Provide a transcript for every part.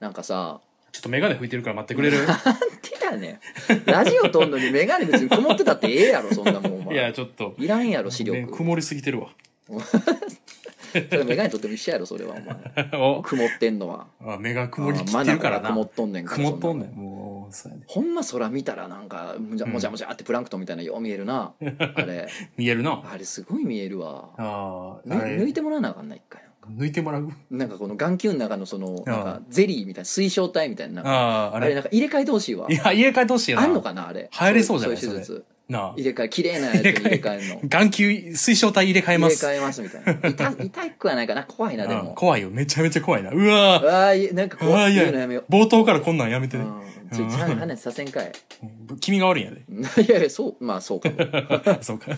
なんかさちょっとメガネ拭いてるから待ってくれる？なんでやね。んラジオ撮んのにメガネ別に曇ってたってええやろそんなもんおい前やちょっと。いらんやろ視力。ね曇りすぎてるわ。それメガネ取っても一緒やろそれはお前。お？曇ってんのは。あ目が曇りきあってるからな。曇っとんねんから曇っとんねん。もうそうやね。ほんま空見たらなんかもじゃうん。もじゃもじゃってプランクトンみたいなよう見えるな。あれ。見えるな。あれすごい見えるわ。ぬあああれ。抜いてもらわなあかんない一回抜いてもらう？なんかこの眼球の中のそのなんかゼリーみたいな水晶体みたいな。なんかあああれ。あれなんか入れ替えてほしいわ。いや入れ替えてほしいな。あんのかなあれ。入れそうじゃない？そういう手術なあ。入れ替え綺麗なやつに入れ替えるの。眼球水晶体入れ替えます。入れ替えますみたいな。痛痛くはないかな。怖いなであも怖いよ。めちゃめちゃ怖いな。うわああいなんか怖いいや言うのやめよ冒頭からこんなんやめて。ねううん。ちょちゃん話させんかい。君が悪いんやで。いやいやそうまあそうかも。そうか。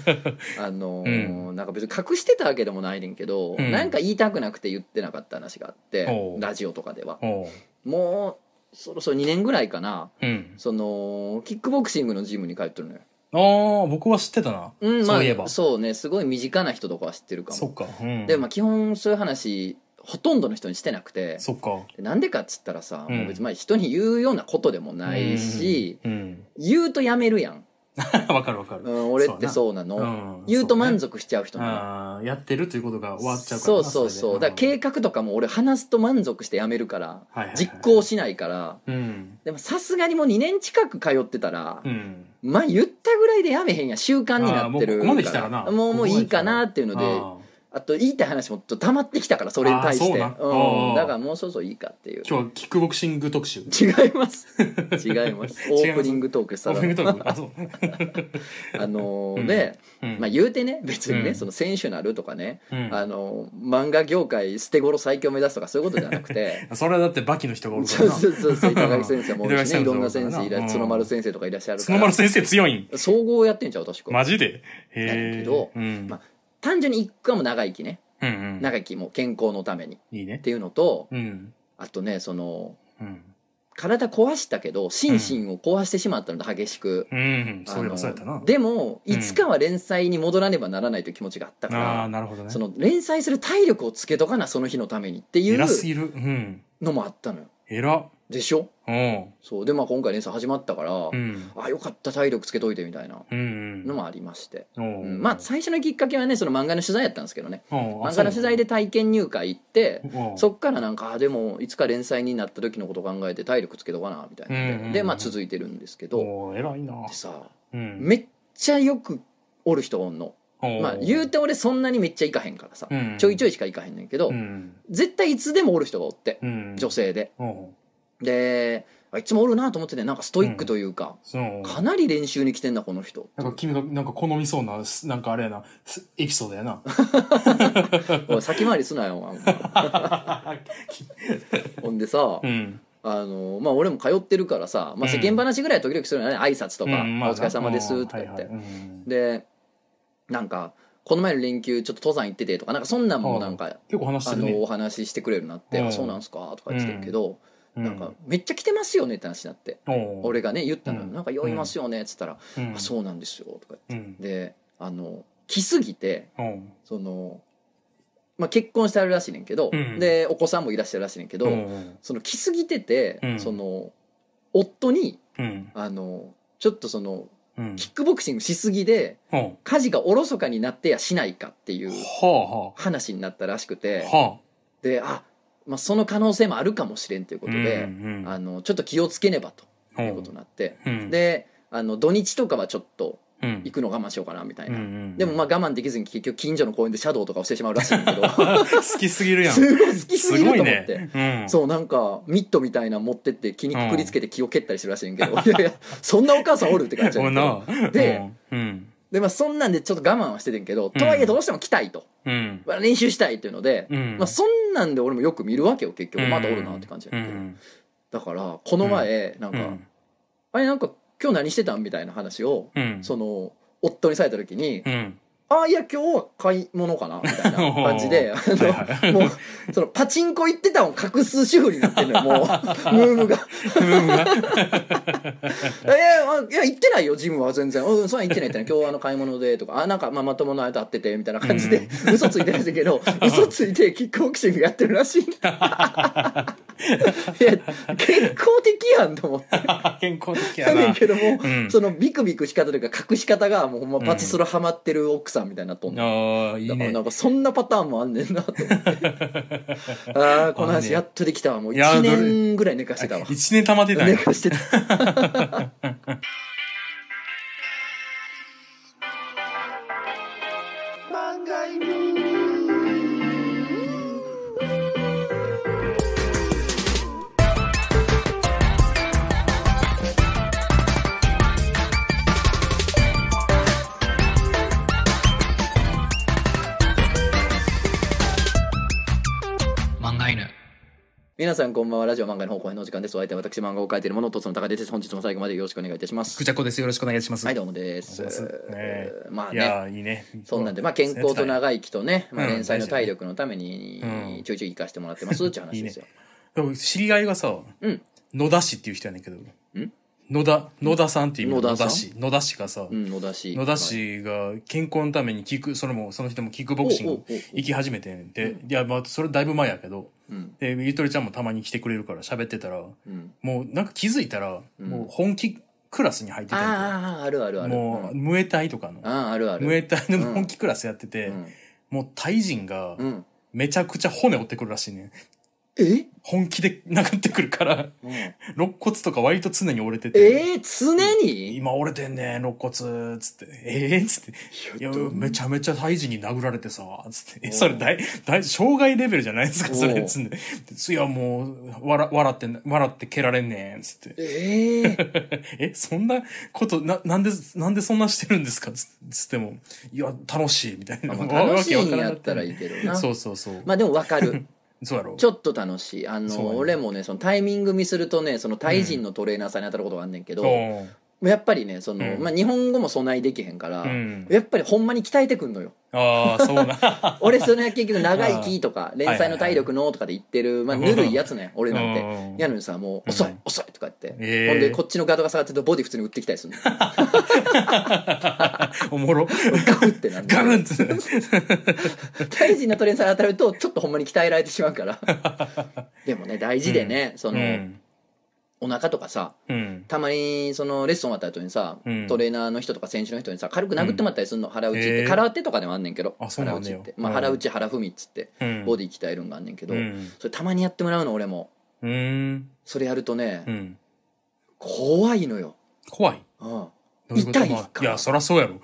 あのーなんか別に隠してたわけでもないねんけど、うん。なんか言いたくなくて言ってなかった話があっておう。ラジオとかでは。おう。もうそろそろ2年ぐらいかな。うん。そのキックボクシングのジムに通ってるのよああ僕は知ってたな。うんまそういえば。あそうね。すごい身近な人とかは知ってるかも。そっか。うん。でまあ基本そういう話ほとんどの人にしてなくて。そっか。でなんでかっつったらさ、うん。もう別にまあ人に言うようなことでもないし、うん。言うとやめるやん、う んわかるわかる。うん、俺ってそうな。の。うん。言うと満足足しちゃう人なの。ああやってるということが終わっちゃうからなそうそうそう。だから計画画とかも俺話すと満足してやめるからはいはいはい。実行しないから。うん。でもさすがにもう2年近く通ってたらうんまあ言ったぐらいでやめへんや。習慣になってるもうもういいかなっていうのであと言いたい話もちょっと溜まってきたからそれに対して。うな。ん。だからもうそろそろいいかっていう。今日はキックボクシング特集。違います。違います。オープニングトークしたら。オープニングトーク？あそう。あのーうん。で、うん。まあ言うてね別にね、うん。その選手なるとかね、うん。あのー漫画業界捨て頃最強目指すとかそういうことじゃなくて。それはだってバキの人がおるかそうらな。そうそうそう板垣先生もおるしねいろんな先生いらうん。角丸先生とかいらっしゃるから。角丸先生強いん。総合やってんちゃう確か、マジで？へえけどうん。まあ単純に一個はもう長生きね。うんうん。長生きも健康のために。っいいね。ていうのとうん。あとねそのうん。体壊したけど心身を壊してしまったので激しく、うんでもうんいつかは連載に戻らねばならないという気持ちがあったから、ああなるほどね。その連載する体力をつけとかなその日のためにっていうのもあったのよ。偉っでしょ？うん。そう。でまあ今回連載始まったから、うん。あよかった体力つけといてみたいなうんのもありまして、う。うん。んまあ最初のきっかけはねその漫画の取材やったんですけどね。漫漫画の取材で体験入会行ってう。んそっからなんかあでもいつか連載になった時のこと考えて体力つけとかなみたいな。うんうんうん。でまあ続いてるんですけど。偉いな。でさうん。めっちゃよくおる人おんの。まあ言うて俺そんなにめっちゃ行かへんからさ。うん。ちょいちょいしか行かへんねんけどうん。絶対いつでもおる人がおってうん。女性で。う。んであいつもおるなと思っててなんかストイックというかそう。かなり練習に来てんなこの人。なんか君がなんか好みそうなすなんかあれやなすエピソードやな。先回りすなよ ほんでさうん。あのまあ俺も通ってるからさ、まあ、世間話ぐらい時々するのね挨拶とか「うんお疲れ様です」とか言って。はいはいうん。でなんかこの前の連休ちょっと登山行っててとかなんかそんなんもなんか結構話してるね。あのお話ししてくれるなって「うん。あそうなんすか」とか言ってるけどうんなんかめっちゃ来てますよねって話になって。俺がね言ったの。なんか酔いますよねっつったら「うん。あそうなんですよ」とか言って。うん。であの来すぎてうんその、まあ、結婚してあるらしいねんけど、うん。でお子さんもいらっしゃるらしいねんけど、うんその来すぎてて、うん。その夫にうん。あのちょっとそのうん。キックボクシングしすぎでは家事がおろそかになってやしないかっていう話になったらしくてであ、まあ、その可能性もあるかもしれんということで、うんうんあのちょっと気をつけねばということになって、う。ん。であの土日とかはちょっとうん行くの我慢しようかなみたいな、うんうんでもまあ我慢できずに結局近所の公園でシャドウとかをしてしまうらしいんだけど 好きすぎるやん。すごい好きすぎると思って。ね。うん。そうなんかミットみたいなの持ってって気にくくりつけて気を蹴ったりするらしいんやけど、いやいやそんなお母さんおるって感じおなんだけど。な。でうんでまあそんなんでちょっと我慢はしててんけど、とはいえどうしても来たいと、うん。まあ練習したいっていうので、うん。まあそんなんで俺もよく見るわけよ結局、うん。まだおるなって感じやけど、うん。だからこの前なんか、うん。あれなんか今日何してたん？みたいな話を、うん。その夫にされた時に、うんああいや今日は買い物かなみたいな 感じであのはいはい。もうそのパチンコ行ってたのを隠す主婦になってるのよもう。ムームが。いやあいや行ってないよジムは全然。うんそんなん行ってないってね。今日はあの買い物でとか。あなんかまあまともなあれと会っててみたいな感じで、嘘ついてるんだけど嘘ついてキックボクシングやってるらしいいや健康的やんと思って。健康的やな。やねん。けども、うん。そのビクビクし方というか隠し方がもうほん。まパチスロハマってる奥さんみたいになっとんの、ああ、いいね。だからなん。かそんなパターンもあんねんなと思って。ああこの話やっとできたわ。もういや1どれ年ぐらい寝かしてたわ。一年溜まってたんや。寝かしてた 皆さんこんばんはラジオ漫画の方向へのお時間ですお相手は私漫画を描いている者とその高出です本日も最後までよろしくお願いいたしますくちゃこです。よろしくお願いします。はいどうもですねまあねいやーいいね。そんなんで、まあ、健康とい。長生きとね、まあ、うん連載の体力のためにうんちょいちょい生かしてもらってますっていう話ですよ。でも知り合いがさ、うん野田氏っていう人やねんけど。野田、野田さんっていう意味の野田さ田氏。野田氏がさ、うん、野田氏。野田氏が健康のためにキック、それも、その人もキックボクシングおうおうおう行き始めてんで、いや、まあ、それだいぶ前やけど、うん。で、ゆとりちゃんもたまに来てくれるから喋ってたら、うん。もうなんか気づいたら、もう本気クラスに入ってたんああ、あるあるある。もう、うんムエタイとかの、ああ、あるある。ムエタイの本気クラスやってて、うん。もうタイ人がう、ん。めちゃくちゃ骨折ってくるらしいねん。え？本気で殴ってくるから、うん肋骨とか割と常に折れてて。えー、常に？今折れてんねん、肋骨、つって。ええー、つって。いや、めちゃめちゃ胎児に殴られてさ、つって。え、それ大、大、障害レベルじゃないですか、それ、つんで。いや、もう、笑、笑って、笑って蹴られんねん、つって。ええ え、そんなこと、な、なんで、なんでそんなしてるんですかつつっても、いや、楽しい、みたいな。まあ楽しいんやったらいいけどな。そうそうそう。まあでもわかる。そうやろ。ちょっと楽しい。あの、俺もね、そのタイミング見するとね、そのタイ人のトレーナーさんに当たることがあんねんけど、うんやっぱりね、その、うん。まあ日本語も備えできへんから、うん。やっぱりほんまに鍛えてくんのよ。ああ、そうな。俺それは結局長生きとか連載の体力のとかで言ってる、まあぬるいやつね俺なんて。うん。やのにさもう遅いうん。遅いとか言って、えー。ほんでこっちのガードが下がってるとボディ普通に打ってきたりするの おもろ。ガフってなんでガウンって。大人のトレーナー当たるとちょっとほんまに鍛えられてしまうから。でもね大事でね、その、うん。お腹とかさうん。たまにそのレッスン終わった後にさ、うんトレーナーの人とか選手の人にさ軽く殴ってもらったりするの、腹打ちって、空手とかでもあんねんけど腹打ちって、まあ、うん腹打ち腹踏みっつって、うんボディ鍛えるんがあんねんけど、うん。それたまにやってもらうの俺もうん。それやるとね、うん。怖いのよ、怖い？うん、どういうこと痛いまあからいや、そらそうやろ。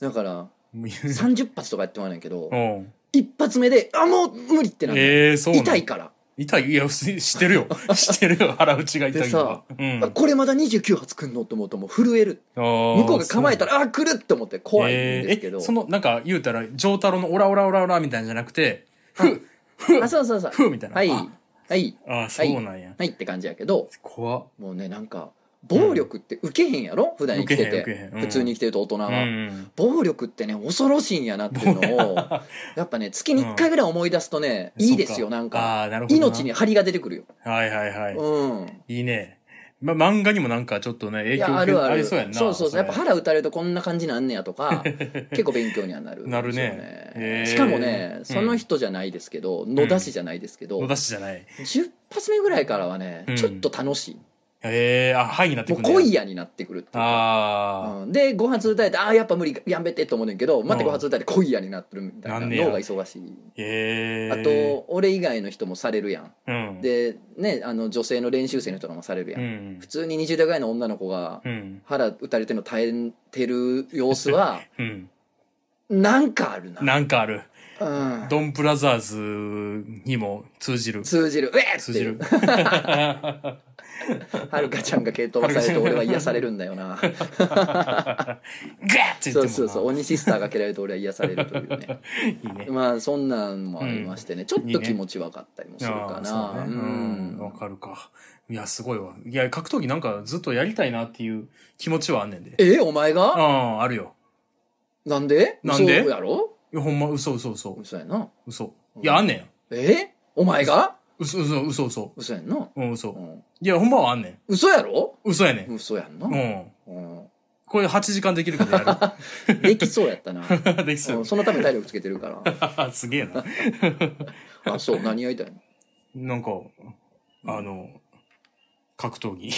だからう30発とかやってもらうねんけどん。一発目であもう無理ってなる、ええ、そうなの痛いから、痛いいや、知ってるよ。知ってるよ。腹打ちが痛いのは。うん。あこれまだ29発くんのと思うともう震える向向こうが構えたらあ来るって思って怖いんですけど、えその、なんか言うたら、上太郎のオラオラオラオラみたいなんじゃなくて、ふう、ふうあ、そうそうそうふうみたいな。はいあはいあ、そうなんや。はいって感じやけど怖っ。もうねなんか暴力って受けへんやろ？普段生きてて。んうん。普通に生きてると大人うは、ん。暴力ってね恐ろしいんやなっていうのを やっぱね月に1回ぐらい思い出すとね、いいですよなんか。命に張りが出てくるよ、はいはいはい。うん。いいね。ま、漫画にもなんかちょっとね、影い響やあるある。りそうやんな。そうそうそう。やっぱれ腹打たれるとこんな感じなんねやとか 結構勉強にはなるんですよなるね。へー。しかもねその人じゃないですけど、野田氏じゃないですけど、野田氏じゃない。10発目ぐらいからはね、うん。ちょっと楽しいええあ、はいになってもうくるね。恋やになってくるっていうかあうんで5発打たれてああやっぱ無理やめてと思うねんけどまたうん5発打たれて恋やになってるみたいな脳が忙しいあ。ええあと俺以外の人もされるやんうん。でねあの女性の練習生の人とかもされるやうんん普。通に20代ぐらいの女の子がうん。腹打たれてるの耐えてる様子は うん。なんかあるななんかある。うん。ドンブラザーズにも通じる。通じる。うえっ通じる。はるかちゃんが蹴っ飛ばされて俺は癒されるんだよな。ガッって言ってもな。そうそうそう。鬼シスターが蹴られると俺は癒されるというね。いいね。まあそんなんもありましてね、ちょっと気持ち分かったりもするかな。ああそうね。うん。わかるか。いや、すごいわ。いや、格闘技なんかずっとやりたいなっていう気持ちはあんねんで。えお前あがあ、あるよ。なんで？なんで？嘘やろ？いや、ほんま、嘘嘘嘘。嘘やな嘘。いや、あんねん。え？お前が？嘘嘘嘘嘘。嘘やんな、うん、う嘘。ん、いや、ほんまはあんねん。嘘やろ？嘘やねん。嘘やんな、うん。うんこれ8時間できるけどや できそうやったな、る。できそううん。そのために体力つけてるから すげえな。あそう何やりたいの？なんか、あの、格闘技。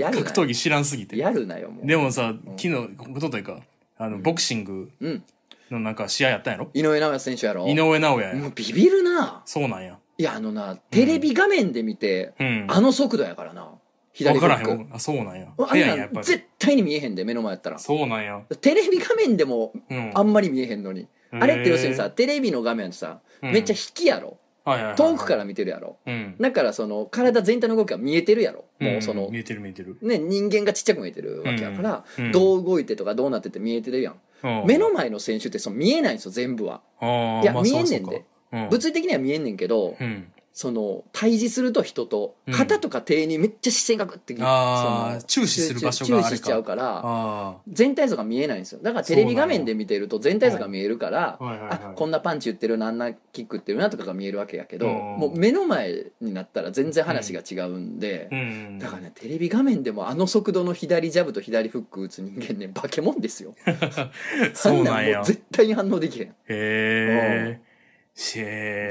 格闘技知らんすぎて。やるなよもうでもさ、昨日、おとといか、あの、ボクシングうんのなんか試合やったんやろ？井上尚弥選手やろ井上尚弥や。もうビビるなそうなんや。いやあのなテレビ画面で見て、うん。あの速度やからなわ左フからへックん。あ、そうなんや。あ早いんや、やっぱり。絶対に見えへんで目の前やったらそうなんや。テレビ画面でもうん。あんまり見えへんのに、あれって要するにさテレビの画面ってさ、うんめっちゃ引きやろはいはいはいはい。遠くから見てるやろ。うん。だからその体全体の動きが見えてるやろ。もうその、ん見えてる見えてる。ね、人間がちっちゃく見えてるわけやから、うん。うんどう動いてとかどうなってて見えてるやん、うん。目の前の選手ってその見えないんですよ全部は、あーいやまあ見えんねんで。そうそうかうん。物理的には見えんねんけど、うん。その対峙すると人とうん。肩とか手にめっちゃ視線がグッてあ注視する場所があ注視しちゃうからあ全体像が見えないんですよ。だからテレビ画面で見てると全体像が見えるから、はい。はいはいあこんなパンチ打ってるなあんなキック打ってるなとかが見えるわけやけど、うん。もう目の前になったら全然話が違うんで、あ。うん。だからねテレビ画面でもあの速度の左ジャブと左フック打つ人間ね化け物ですよ。そうなんや。あもう。絶対に反応できへん。へえ。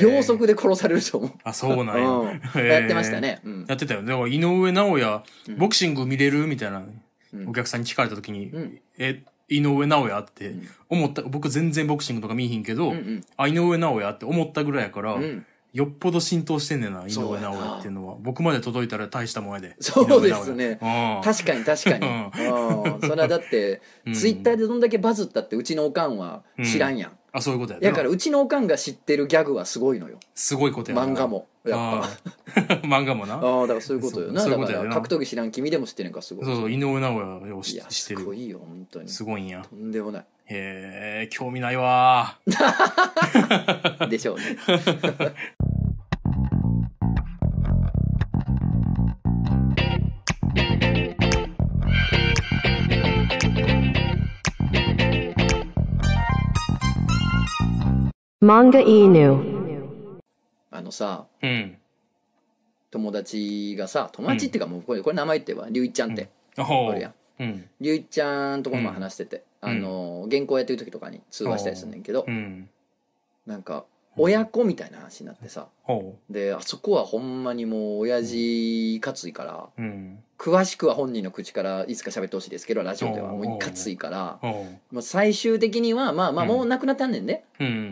秒速で殺されると思う、あ、そうなんや。うん。やってました。ね、うん。やってたよ。だから井上尚弥うん、ボクシング見れる？みたいな、うん。お客さんに聞かれた時にうん、え、井上尚弥ってん。思った、僕全然ボクシングとか見えへんけどうんうん、あ、井上尚弥って思ったぐらいやからう、んよっぽど浸透してんねんな、井上尚弥っていうのは。僕まで届いたら大したもんやで。そうですね。確かに確かに、うん、それはだって、うん。ツイッターでどんだけバズったってうちのおかんは知らんやん、あ、そういうことやだからうちのおかんが知ってるギャグはすごいのよ。すごいことやな。漫画。もやっぱ。漫画もな。ああだからそういうことよな。そういうことや格闘技知らん君でも知ってるんかすごい。そうそう、井上尚弥を知ってる。すごいよ本当に。すごいんや。とんでもない。へえ、興味ないわ でしょうね Manga Inu. あのさうん。友達がさ友達っていうかもうこれこれ名前言ってばりゅういちゃんって。おおるやん。うん。りゅういちゃんとこも話してて、うん。あの原稿やってる時とかに通話したりするねんけど、うん。なんか親子みたいな話になってさ。ほであそこはほんまにもう親父いかついから。詳しくは本人の口からいつか喋ってほしいですけどラジオではもういかついから。ほもう最終的にはまあまあうん。もう亡くなったんねんね。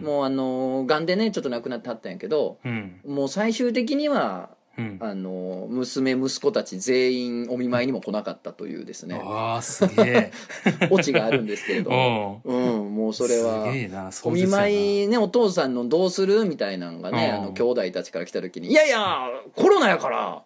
もうあのがんでねちょっと亡くなってはったんやけどうん。もう最終的にはうん。あの娘息子たち全員お見舞いにも来なかったというですねああ、すげえ。オチがあるんですけれどおうんもうそれはすげえな、お見舞いねお父さんのどうするみたいなのがねうんあの兄弟たちから来た時に「いやいやコロナやから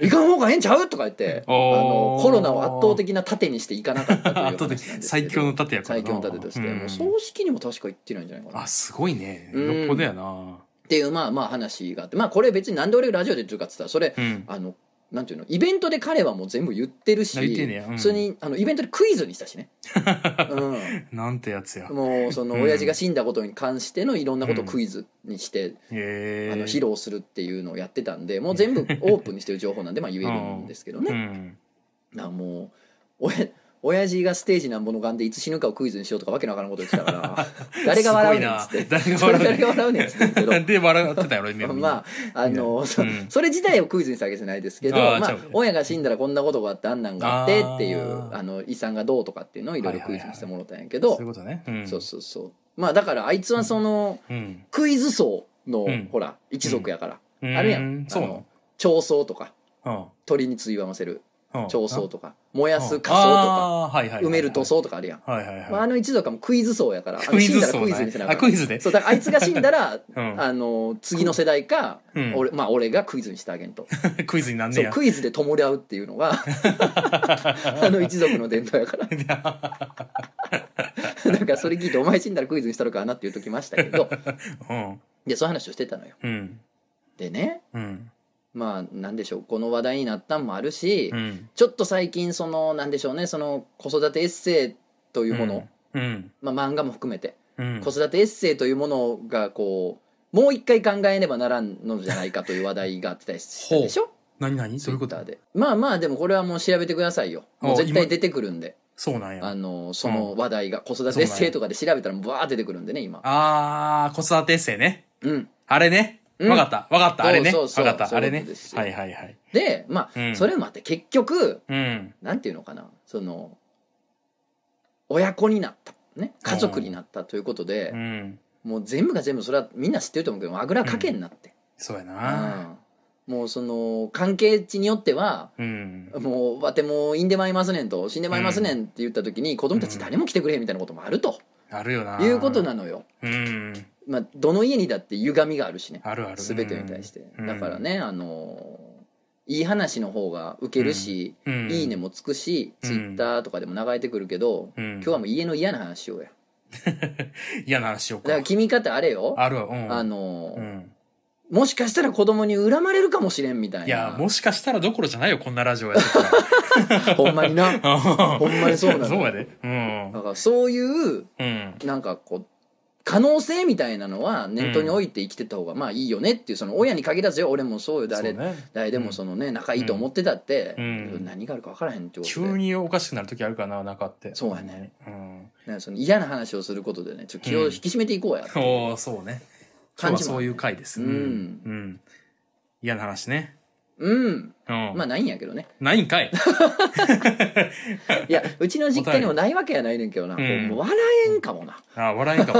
行かん方がええんちゃう?」とか言って あのコロナを圧倒的な盾にしていかなかったという話なん後でですけど最強の盾やからな最強の盾として、うんもう葬式にも確か行ってないんじゃないかなあ、すごいね。うんよっぽどやな。っていうまあまあ話があってまあこれ別になんで俺ラジオで言ってるかっつったらそれ、うん。あのなんていうのイベントで彼はもう全部言ってるしうんそれにあのイベントでクイズにしたしね、うなんてやつやん、。もうそのうん親父が死んだことに関してのいろんなことをクイズにして、へえ。あの披露するっていうのをやってたんでもう全部オープンにしてる情報なんでまあ言えるんですけどうね、ん。なもう親親父がステージなんぼのがんでいつ死ぬかをクイズにしようとかわけのわからんこと言ってたから 誰が笑うねんっつって。誰が笑うねん。っつってで、笑ってたやろ、今。まああのそうん。それ自体をクイズにしたわけじゃないですけどまあ親が死んだらこんなことがあってあんなんがあってっていうあの遺産がどうとかっていうのをいろいろクイズにしてもらったんやけど。そういうことね。うん。そうそうそう。まあだからあいつはそのうん。クイズ層のうん。ほら一族やから。うん。あるやん。そう長僧とか。の鳥についばませる。うん。長僧ととか燃やすか仮装とか。埋める塗装とかあるやんはいはいはい。まあ、あの一族はもうクイズ層やからあの 死んだら層クイズにせなあクイズでそうだからあいつが死んだら、うんあの次の世代か、うん俺まあ、俺がクイズにしてあげんと クイズになんねや。クイズで弔うっていうのがあの一族の伝統やからだからそれ聞いて「お前死んだらクイズにしたのかな」って言うときましたけどうん。でそういう話をしてたのようん。でねうん。まあなんでしょうこの話題になったんもあるし、うん。ちょっと最近そのなんでしょうねその子育てエッセイというもの、うん。まあ、漫画も含めてうん。子育てエッセイというものがこうもう一回考えねばならんのじゃないかという話題があってたりしたでしょ？何何？どツイういうこと？でまあまあでもこれはもう調べてくださいよもう絶対出てくるんでそうなんや。あのその話題が子育てエッセイとかで調べたらバー出てくるんでね今あー、子育てエッセイね。うんあれね。うんわかった。わかった。あれね。そうそうそうわかった。あれねそういうことです。よはいはいはい。でまあ、うんそれもあって結局うん。なんていうのかなその親子になったね家族になったということでう、ん。もう全部が全部それはみんな知ってると思うけどあぐらかけになって、そうやうな。んもうその関係値によってはうん。もうわてもう死んでまいりますねんと死んでまいりますねんって言った時に子供たち誰も来てくれへんみたいなこともあるとあるよな。いうことなのよ。うん。まあ、どの家にだって歪みがあるしねあるある。全てに対して、うんだからねあのいい話の方が受けるし、うん、いいねもつくし、うんツイッターとかでも流れてくるけど、うん今日はもう家の嫌な話しようや 嫌な話しようかだから。君かってあれよあるわ。うん。あの、うん。もしかしたら子供に恨まれるかもしれんみたいないや、もしかしたらどころじゃないよ、こんなラジオやってた ほんまになら。ほんまにそうなのそうやで。うん。だからそういううん。なんかこう可能性みたいなのは念頭に置いて生きてった方がまあいいよねっていうその親に限らずよ俺もそうよ誰そうね誰でもそのね仲いいと思ってたって、うん何があるか分からへんってことで急におかしくなる時あるかな、中って。そうやね。うん。なんかその嫌な話をすることでねちょっと気を引き締めていこうやっておーそうね。今日はそういう回です。うんうん。嫌な話ね。うんうん。まあないんやけどねないんかい。いやうちの実家にもないわけやないねんけどな、うもう笑えんかもなあ、笑えんか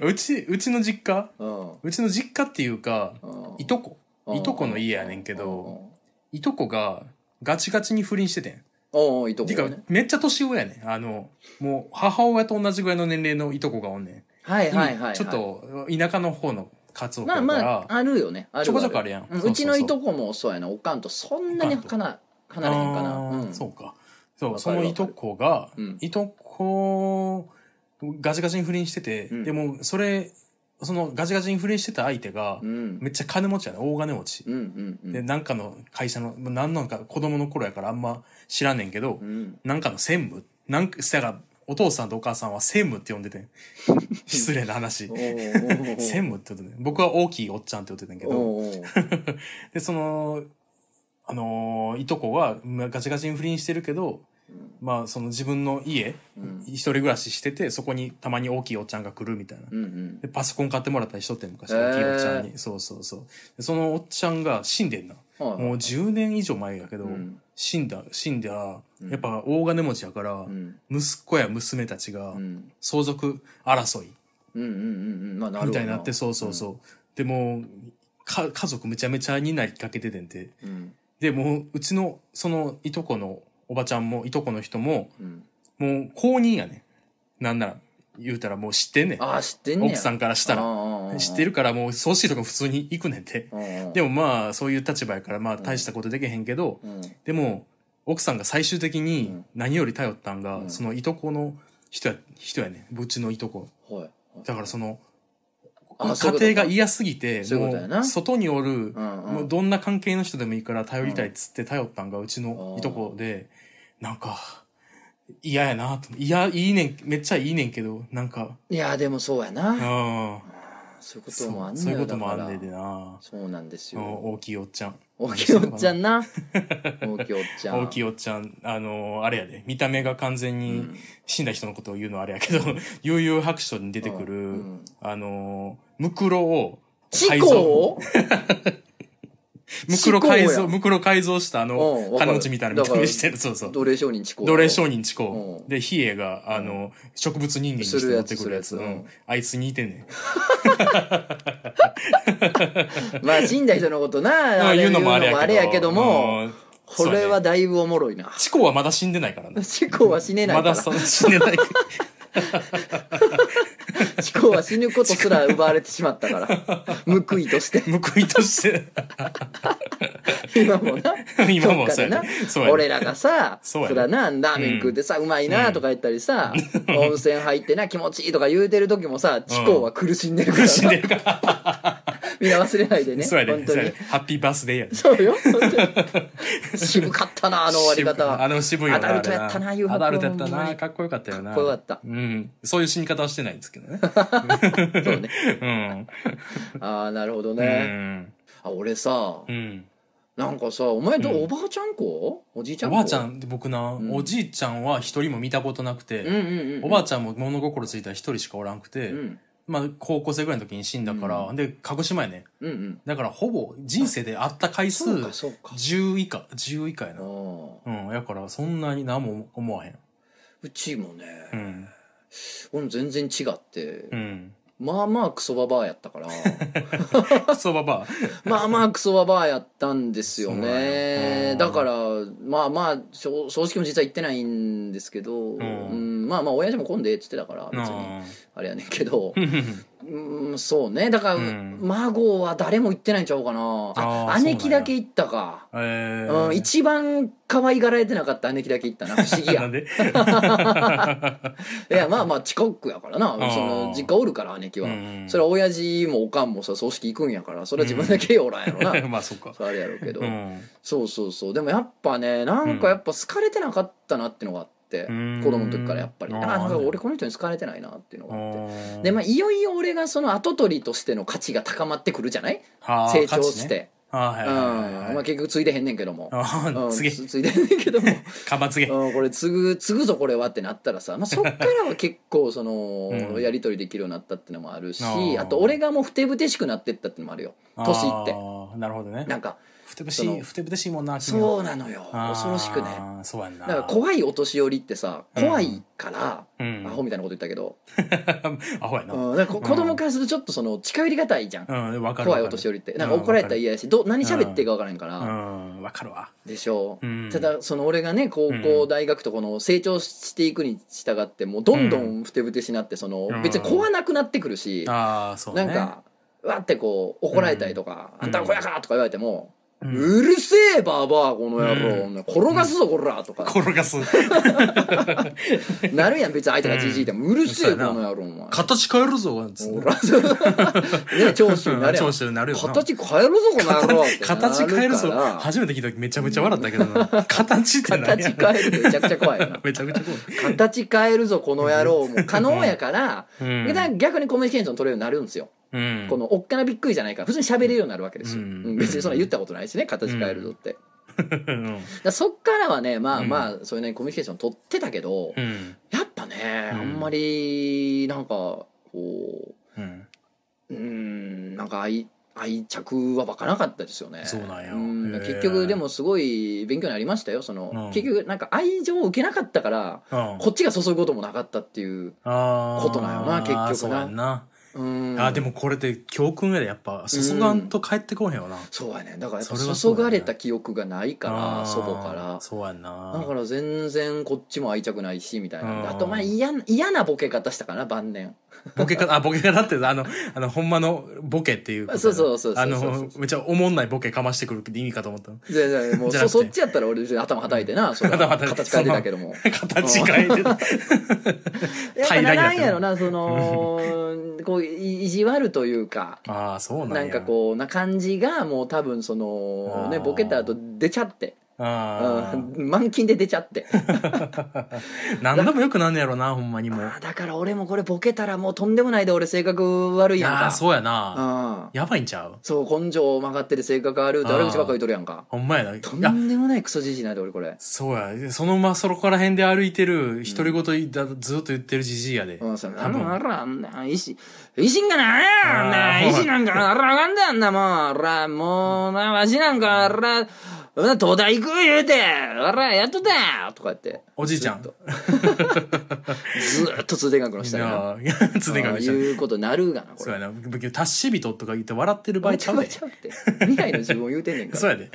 も。うち、うちの実家？うんうちの実家っていうか、うんいとこ。うんいとこの家やねんけど、いとこがガチガチに不倫しててん。おうおういとこてかがね、めっちゃ年上やねん。あの、もう母親と同じぐらいの年齢のいとこがおんねん。はいはいはい、はい、ちょっと田舎の方のまあまああるよね。あるちょこちょこあるやん。うちのいとこもそうやな。おかんとそんなに離離れへんかな。うん。そうか。そう、そのいとこが、うん。いとこ、ガチガチに不倫してて、うん。でも、それ、そのガチガチに不倫してた相手がう、ん。めっちゃ金持ちやね。大金持ち。うんうんうん。で、なんかの会社の、何なんか子供の頃やからあんま知らんねんけど、うん。なんかの専務。なんか、せやが、お父さんとお母さんは専務って呼んでてん。失礼な話専務って言っててん。僕は大きいおっちゃんって言ってたんやけど、で、その、あのーいとこがまあガチガチに不倫してるけど、まあ、その自分の家、うん一人暮らししてて、そこにたまに大きいおっちゃんが来るみたいな。うんうんで、パソコン買ってもらったりしとってん昔、大きいおっちゃんに。そうそうそう。でそのおっちゃんが死んでんな。はいはいもう10年以上前やけど、うん死んだ、死んだ、やっぱ大金持ちやから、うん。息子や娘たちがうん。相続争い。みたいになって、そうそうそう。でも、か家族むちゃめちゃになりかけててんて。うん。で、もう、うちの、その、いとこのおばちゃんも、いとこの人も、うん。もう、公認やね。ん。なんなら、言うたらもう知ってんねん。ああ知ってんねや。奥さんからしたら。ら知ってるからもう、葬式とか普通に行くねんて。でももまあ、そういう立場やから、まあ、大したことできへんけど、うん。でも、奥さんが最終的にうん。何より頼ったんが、うん。そのいとこの人や、人やねん。うちのいとこ。はい。だからその、家庭が嫌すぎて、もう外におる、もうどんな関係の人でもいいから頼りたいっつって頼ったんがうちのいとこで、なんか、嫌やなと。いや、いいねん、めっちゃいいねんけど、なんか、いやでもそうやな。あそういうこそともあんねうそういうこともあんねんでな。そうなんですうんよ大きいおっちゃん。大きいおっちゃんな？大きいおっちゃん。大きいおっちゃん、あの、あれやで、見た目が完全にうん。死んだ人のことを言うのはあれやけど、悠々白書に出てくる、うんあの、ムクロをチコムクロ改造、ムクロ改造したあうんの、金持ちみたいな見た目してる、そうそう。奴隷商人チコ奴隷商人チコう。んで、ヒエが、あの、植物人間にして持ってくるやつ。あいつに似てんねん。まあ死んだ人のことな あ言うのもあれやけど。もあれやけどもうんこれはだいぶおもろいなチコはまだ死んでないからね。チコは死ねないからまだ死んでない。チコは死ぬことすら奪われてしまったから。報いとして。報いとして。今もな。今もそうやね。そうやね。俺らがさそらなラーメン食ってさ、うまいなとか言ったりさ、温泉入ってな気持ちいいとか言うてる時もさチコは苦しんでるから。な、苦しんでるから。みんな忘れないでねそうやね。本当に。ハッピーバースデーやね。そうよ渋かったなあの終わり方は。あの渋いよなアダルトやったな誘惑はアダルトやったなかっこよかったよな。かっこよかった。うん。そういう死に方はしてないんですけどね。そうねうん。ああなるほどうね、ん。あ俺さうん。なんかさお前とうんおばあちゃん子？おじいちゃん子？おばあちゃん僕な、んおじいちゃんは一人も見たことなくて、おばあちゃんも物心ついたら一人しかおらんくて、うんまあ、高校生ぐらいの時に死んだから、で、鹿児島やね。だから、ほぼ人生で会った回数、そうかそうか10以下、10以下やあな。ーうん、やから、そんなに何も思わへん。うちもね、うん。俺も全然違って、うん。まあまあクソババアやったから。クソババまあまあクソババアやったんですよね。や。だからまあまあ正正直も実は言ってないんですけど、うん。まあまあ親父も混んでっつってたから別に。ア。あれやねんけど うんうんそうね。だから、うん。孫は誰も行ってないんちゃうかな。ああー姉貴だけ行ったか。えうん、ー。一番可愛がられてなかった姉貴だけ行ったな 不思議や。なんで？いやまあまあ近くやからな。ー。その実家おるから姉貴は、うんそれは親父もおかんもさ葬式行くんやからそれは自分だけおらんやろな、まあ、そっか。それあれやろうけど、うん。そうそうそう。でもやっぱねなんかやっぱ好かれてなかったなってのがあって、うん。子供の時からやっぱり。あー。あ俺この人に好かれてないなっていうのがあって。ででまあ、いよいよ俺がその跡取りとしての価値が高まってくるじゃない？成長して、まあ、結局継いでへんねんけども。継いでへんねんけども。かばつげ。うん、これ継ぐ継ぐぞこれはってなったらさ、まあ、そっからは 結構その、うん。やり取りできるようになったっていうのもあるしあと俺がもうふてぶてしくなってったっていうのもあるよ。年いって。なるほどね。なんかふてぶしふてぶてしいもんな君は。そうなのよ。恐ろしくね。そうやんな。だから怖いお年寄りってさ怖いから、うん。アホみたいなこと言ったけど、アホやな。うん、だか子供からするとちょっとその近寄りがたいじゃん、うん。わかる怖いお年寄りって。なんか怒られたら嫌やしど何喋っていいか分からんから、うん。わかるわ。でしょ。う、うん。ただその俺がね高校大学とこの成長していくに従ってもうどんどんふてぶてしなってそのうん。別に怖なくなってくるし、ああそうね。なんかわってこう怒られたりとか「うん。あんたは小屋か!」とか言われても「ううんるせえバーバーこの野郎、う転がすぞこら!」とか。転がす。なるやん別に相手がじじいでも「うるせえこの野郎お前」形変えるぞつって。おらね長州になるやん長州になるよな。形変えるぞこの野郎形変えるぞ初めて聞いた時めちゃめちゃ笑ったけどな。形って何や。形変えるめちゃくちゃ怖いよな。めちゃくちゃ怖い。形変えるぞこの野郎も可能やから、うん。だから逆にコミュニケーション取れるようになるんですよ、うん。このおっかなびっくりじゃないから普通に喋れるようになるわけですよ、うん。うん別にそんな言ったことないしね形変えるぞって、だそっからはねまあうん。まあそういうねコミュニケーション取ってたけど、うん。やっぱね、うん。あんまりなんかこうん。うんなんか愛愛着は湧かなかったですよね。そうなんや。ん結局でもすごい勉強になりましたよ。その、うん。結局なんか愛情を受けなかったからうん。こっちが注ぐこともなかったっていうことなんよな結局な。そうやん。あーでもこれって教訓やでやっぱ。注がんと帰ってこへんよな。そうやね。だからやっぱそれはそうやね。注がれた記憶がないからあー祖母から。そうやんな。だから全然こっちも愛着ないしみたいな。うん。あとまあ嫌な嫌なボケ方したかな晩年。ボケ方、あ、ボケ方って、あの、あの、ほんまのボケっていうこと。そうそうそうそうあの、めっちゃおもんないボケかましてくるって意味かと思ったの。全然もうじゃなくて。そそっちやったら俺別に頭はたいてなそれは。頭叩いて形変えてたけども。形変えてた。やっぱ平らになってる。なんやろなそのこうい意地悪というかああ、そうなんや。なんかこうな感じがもう多分そのねボケた後出ちゃってあうん満勤で出ちゃってあ。何でもよくなんねやろな、ほんまにもう。あーだから俺もこれボケたらもうとんでもないで俺性格悪いやんかああ、そうやな。うんやばいんちゃう？そう根性曲がってる性格悪いって悪口ばっかり言うとるやんかほんまやな。いとや、んでもないクソじじいなんで俺これそうや。そのま、そこら辺で歩いてる、独り言だずっと言ってるじじいやで。うん、そんな多分あら、あんな、維新、維新がなあんな、あー維新なんか、あら、あかんで、あんなもん、あら、もう、な、わしなんか、あら、うん東大行く？言うて、あら、やっとったよとか言って。おじいちゃん。ずっとずーっと通天閣の下にな。いや常 ああにしたいうことなるがな、これ。そうやな。僕、達し人とか言って笑ってる場合ちゃうで。ちゃうって。未来の自分を言うてんねんから。そうやで。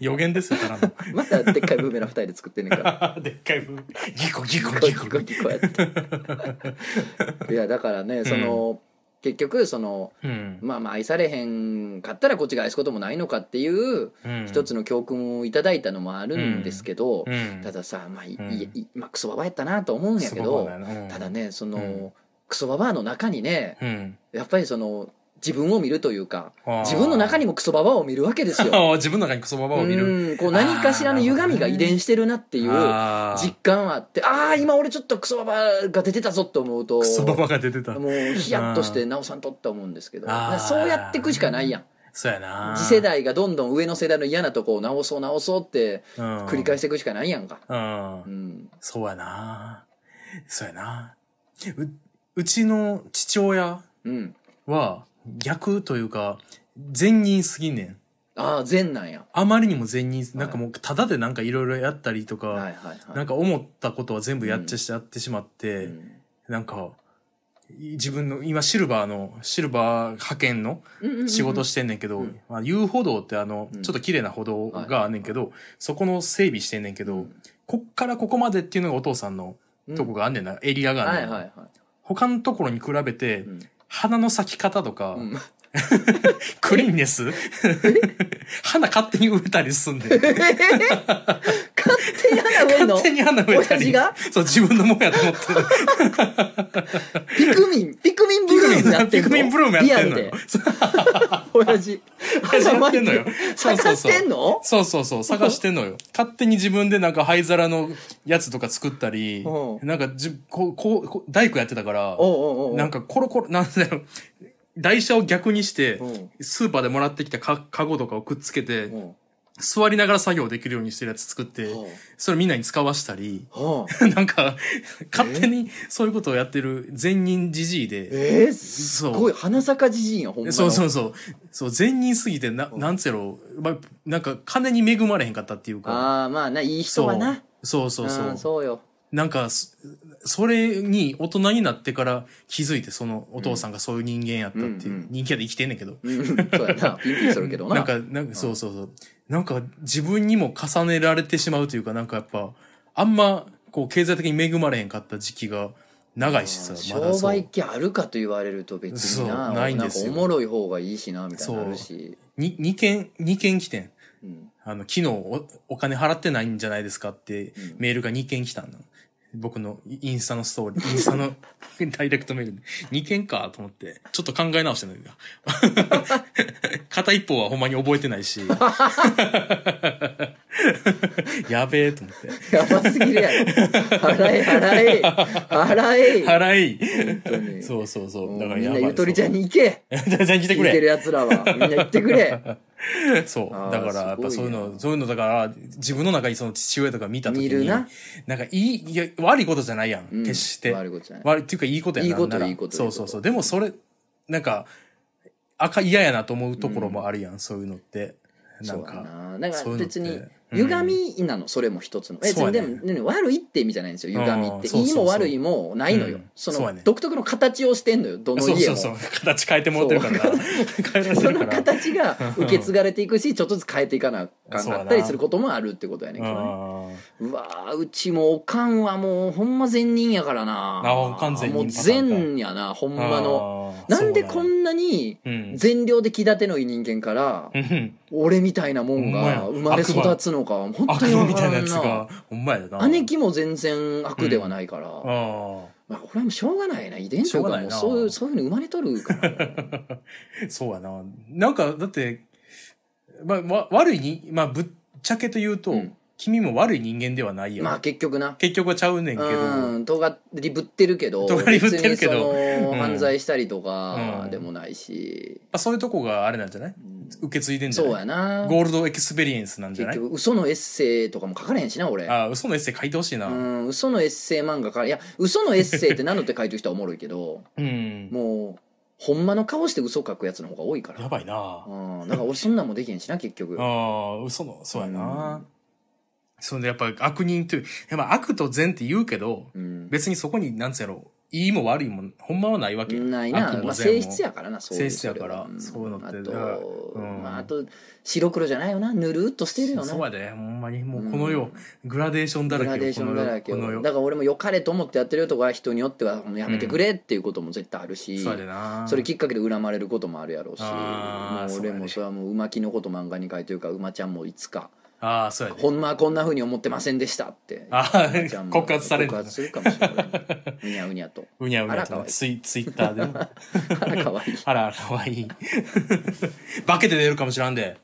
予言ですよ、ただの。またでっかいブーメラン二人で作ってんねんから。でっかい分。ギコギコギギコ。コギコやって。いや、だからね、その、結局、その、うん。まあまあ愛されへんかったらこっちが愛すこともないのかっていううん。一つの教訓をいただいたのもあるんですけど、うん。たださまあい、うん。いいまあ、クソババアやったなと思うんやけどただねその、うんクソババアの中にねうん。やっぱりその自分を見るというか自分の中にもクソババアを見るわけですよ。自分の中にクソババアを見る。うんこう何かしらの歪みが遺伝してるなっていう実感はあってああ今俺ちょっとクソババアが出てたぞと思うとクソババアが出てた。もうヒヤッとして直さんとって思うんですけどそうやっていくしかないやんそうやな。次世代がどんどん上の世代の嫌なとこを直そう直そうってうん繰り返していくしかないやんかうんう。んそうやな。そうやな。う、うちの父親うん。は、逆というか、善人すぎんねん。ああ、善なんや。あまりにも善人、なんかもう、ただでなんかいろいろやったりとか、はいはいはい。なんか思ったことは全部やっちゃしちゃってしまって、うん。なんか、自分の、今シルバーの、シルバー派遣の仕事してんねんけど、うん。まあ、遊歩道ってあの、うん。ちょっと綺麗な歩道があんねんけど、そこの整備してんねんけど、うん。こっからここまでっていうのがお父さんのとこがあんねんな、エリアがあんねん、はいはいはい。他のところに比べて、うん花の咲き方とか、うん。クリーンネス？花勝手に植えたりすんねん。勝手に花植えんの？勝手に花植えたり。親父が？そう、自分のもんやと思ってる。ピクミン、ピクミンブルームやってんの？ピクミンブルームやってんのよ。親父。親父やってんのよ。そうそうそう。探してんの？そうそうそう、探してんのよ。勝手に自分でなんか灰皿のやつとか作ったりう、ん。なんかじ、こう、こう大工やってたから、なんかコロコロ、なんだよ、台車を逆にしてうん、スーパーでもらってきたかカゴとかをくっつけて、うん座りながら作業できるようにしてるやつ作ってうん、それみんなに使わしたり、はあ なんか、勝手にそういうことをやってる善人じじいで、え？ー、すごい花坂じじいやほんまの。そうそうそう。そう、善人すぎて、な、なんつやろう、まあ、なんか金に恵まれへんかったっていうか。ああまあないい人はな。そう。そうそう。んそうよなんか、そそれに大人になってから気づいて、そのお父さんがそういう人間やったっていう、うんうん人間で生きてんねんけど。うんそうやなピンピンするけどななんか、なんか、そうそうそう。なんか自分にも重ねられてしまうというか、なんかやっぱ、あんま、こう、経済的に恵まれへんかった時期が長いしさ、まだ商。売機あるかと言われると別になそうないんですよなんかおもろい方がいいしなみたいになるしに、二件、二件来てん。うんあの、昨日おお金払ってないんじゃないですかってうんメールが2件来たんだ。僕のインスタのストーリー、インスタの ダイレクトメールで2件かと思って、ちょっと考え直してんだけど。片一方はほんまに覚えてないし。やべえと思って。やばすぎるやろ払え払え払え払い本当にそうそうそう。だだからやばい。なゆとりちゃんに行けそう。じゃあ来てく聞いてるれ。奴らはみんな行ってくれ そう。だから、やっぱそういうの、そういうのだから、自分の中にその父親とか見たときに、見るななんかいい、いや、悪いことじゃないやん。うん決して。悪いことじゃない悪いっていうかいいことやないいこといいことそうそうそう。でもそれ、なんか、赤嫌やなと思うところもあるやん、そういうのって。なんか。そういうのって別にうん歪みなのそれも一つの。別そうやね。にでもね悪いって意味じゃないんですよ歪みって。うんそうそうそう。いいも悪いもないのよ。うん。そそうやね。の独特の形をしてんのよどのそう家も。そうそう。形変えてもらってるからな。変えられてそのるから。形が受け継がれていくしちょっとずつ変えていかなあかんかったりすることもあるってことやねんけどね。あうわーうちもおかんはもうほんま善人やからな。あおかん善人もう善やなほんーまの。あーなんでこんなにうん。善良で気立てのいい人間からうん俺みたいなもんが生まれ育つのか本当悪に分みたいなやつが、ほんまやな。姉貴も全然悪ではないから、あまあ、これはもうしょうがないな。遺伝子がもそういうそういうふうに生まれとるから。あ。そうやな。なんか、だって、まあ、わ悪いに、まあ、ぶっちゃけと言うと、うん君も悪い人間ではないやん。まあ結局な。結局はちゃうねんけど、うん尖りぶってるけど尖りぶってるけど。犯罪したりとかうん。でもないし、まあ、そういうとこがあれなんじゃない？受け継いでんじゃそうないやな。ゴールドエクスペリエンスなんじゃない？結局嘘のエッセイとかも書かれへんしな俺。ああ、嘘のエッセイ書いてほしいな。ううん。ん嘘のエッセイ漫画か。らいや嘘のエッセイって名乗って書いてる人はおもろいけどもうほんまの顔して嘘書くやつの方が多いから。やばいな。うんだから俺そんなんもできへんしな結局。ああ、嘘の、そうやな。うんそんでやっぱ悪人という、やっぱ悪と善って言うけど、うん。別にそこに、なんつうやろ、いいも悪いも、ほんまはないわけ。ないな、まあ、性質やからなそういう性質やからそういうのって。あと、うんまあ、あと白黒じゃないよな。ぬるっとしてるよな。そうやで、ほんまに、もうこの世、グラデーションだらけよグラデーションだらけだから俺も良かれと思ってやってるとか人によってはやめてくれっていうことも絶対あるし、そうやでな。それきっかけで恨まれることもあるやろうし。もう俺もそれはもう馬木のこと漫画に書いてるから馬ちゃんもいつかああ、そうやで。ほんまはこんなふうに思ってませんでしたってあ馬ちゃんもあ、告発される告。発するかもしれないうにゃうにゃとうにゃうにゃとあらかわいいツイツイッターでな。あらかわいいあら、かわいい。化けて出るかもしらんで。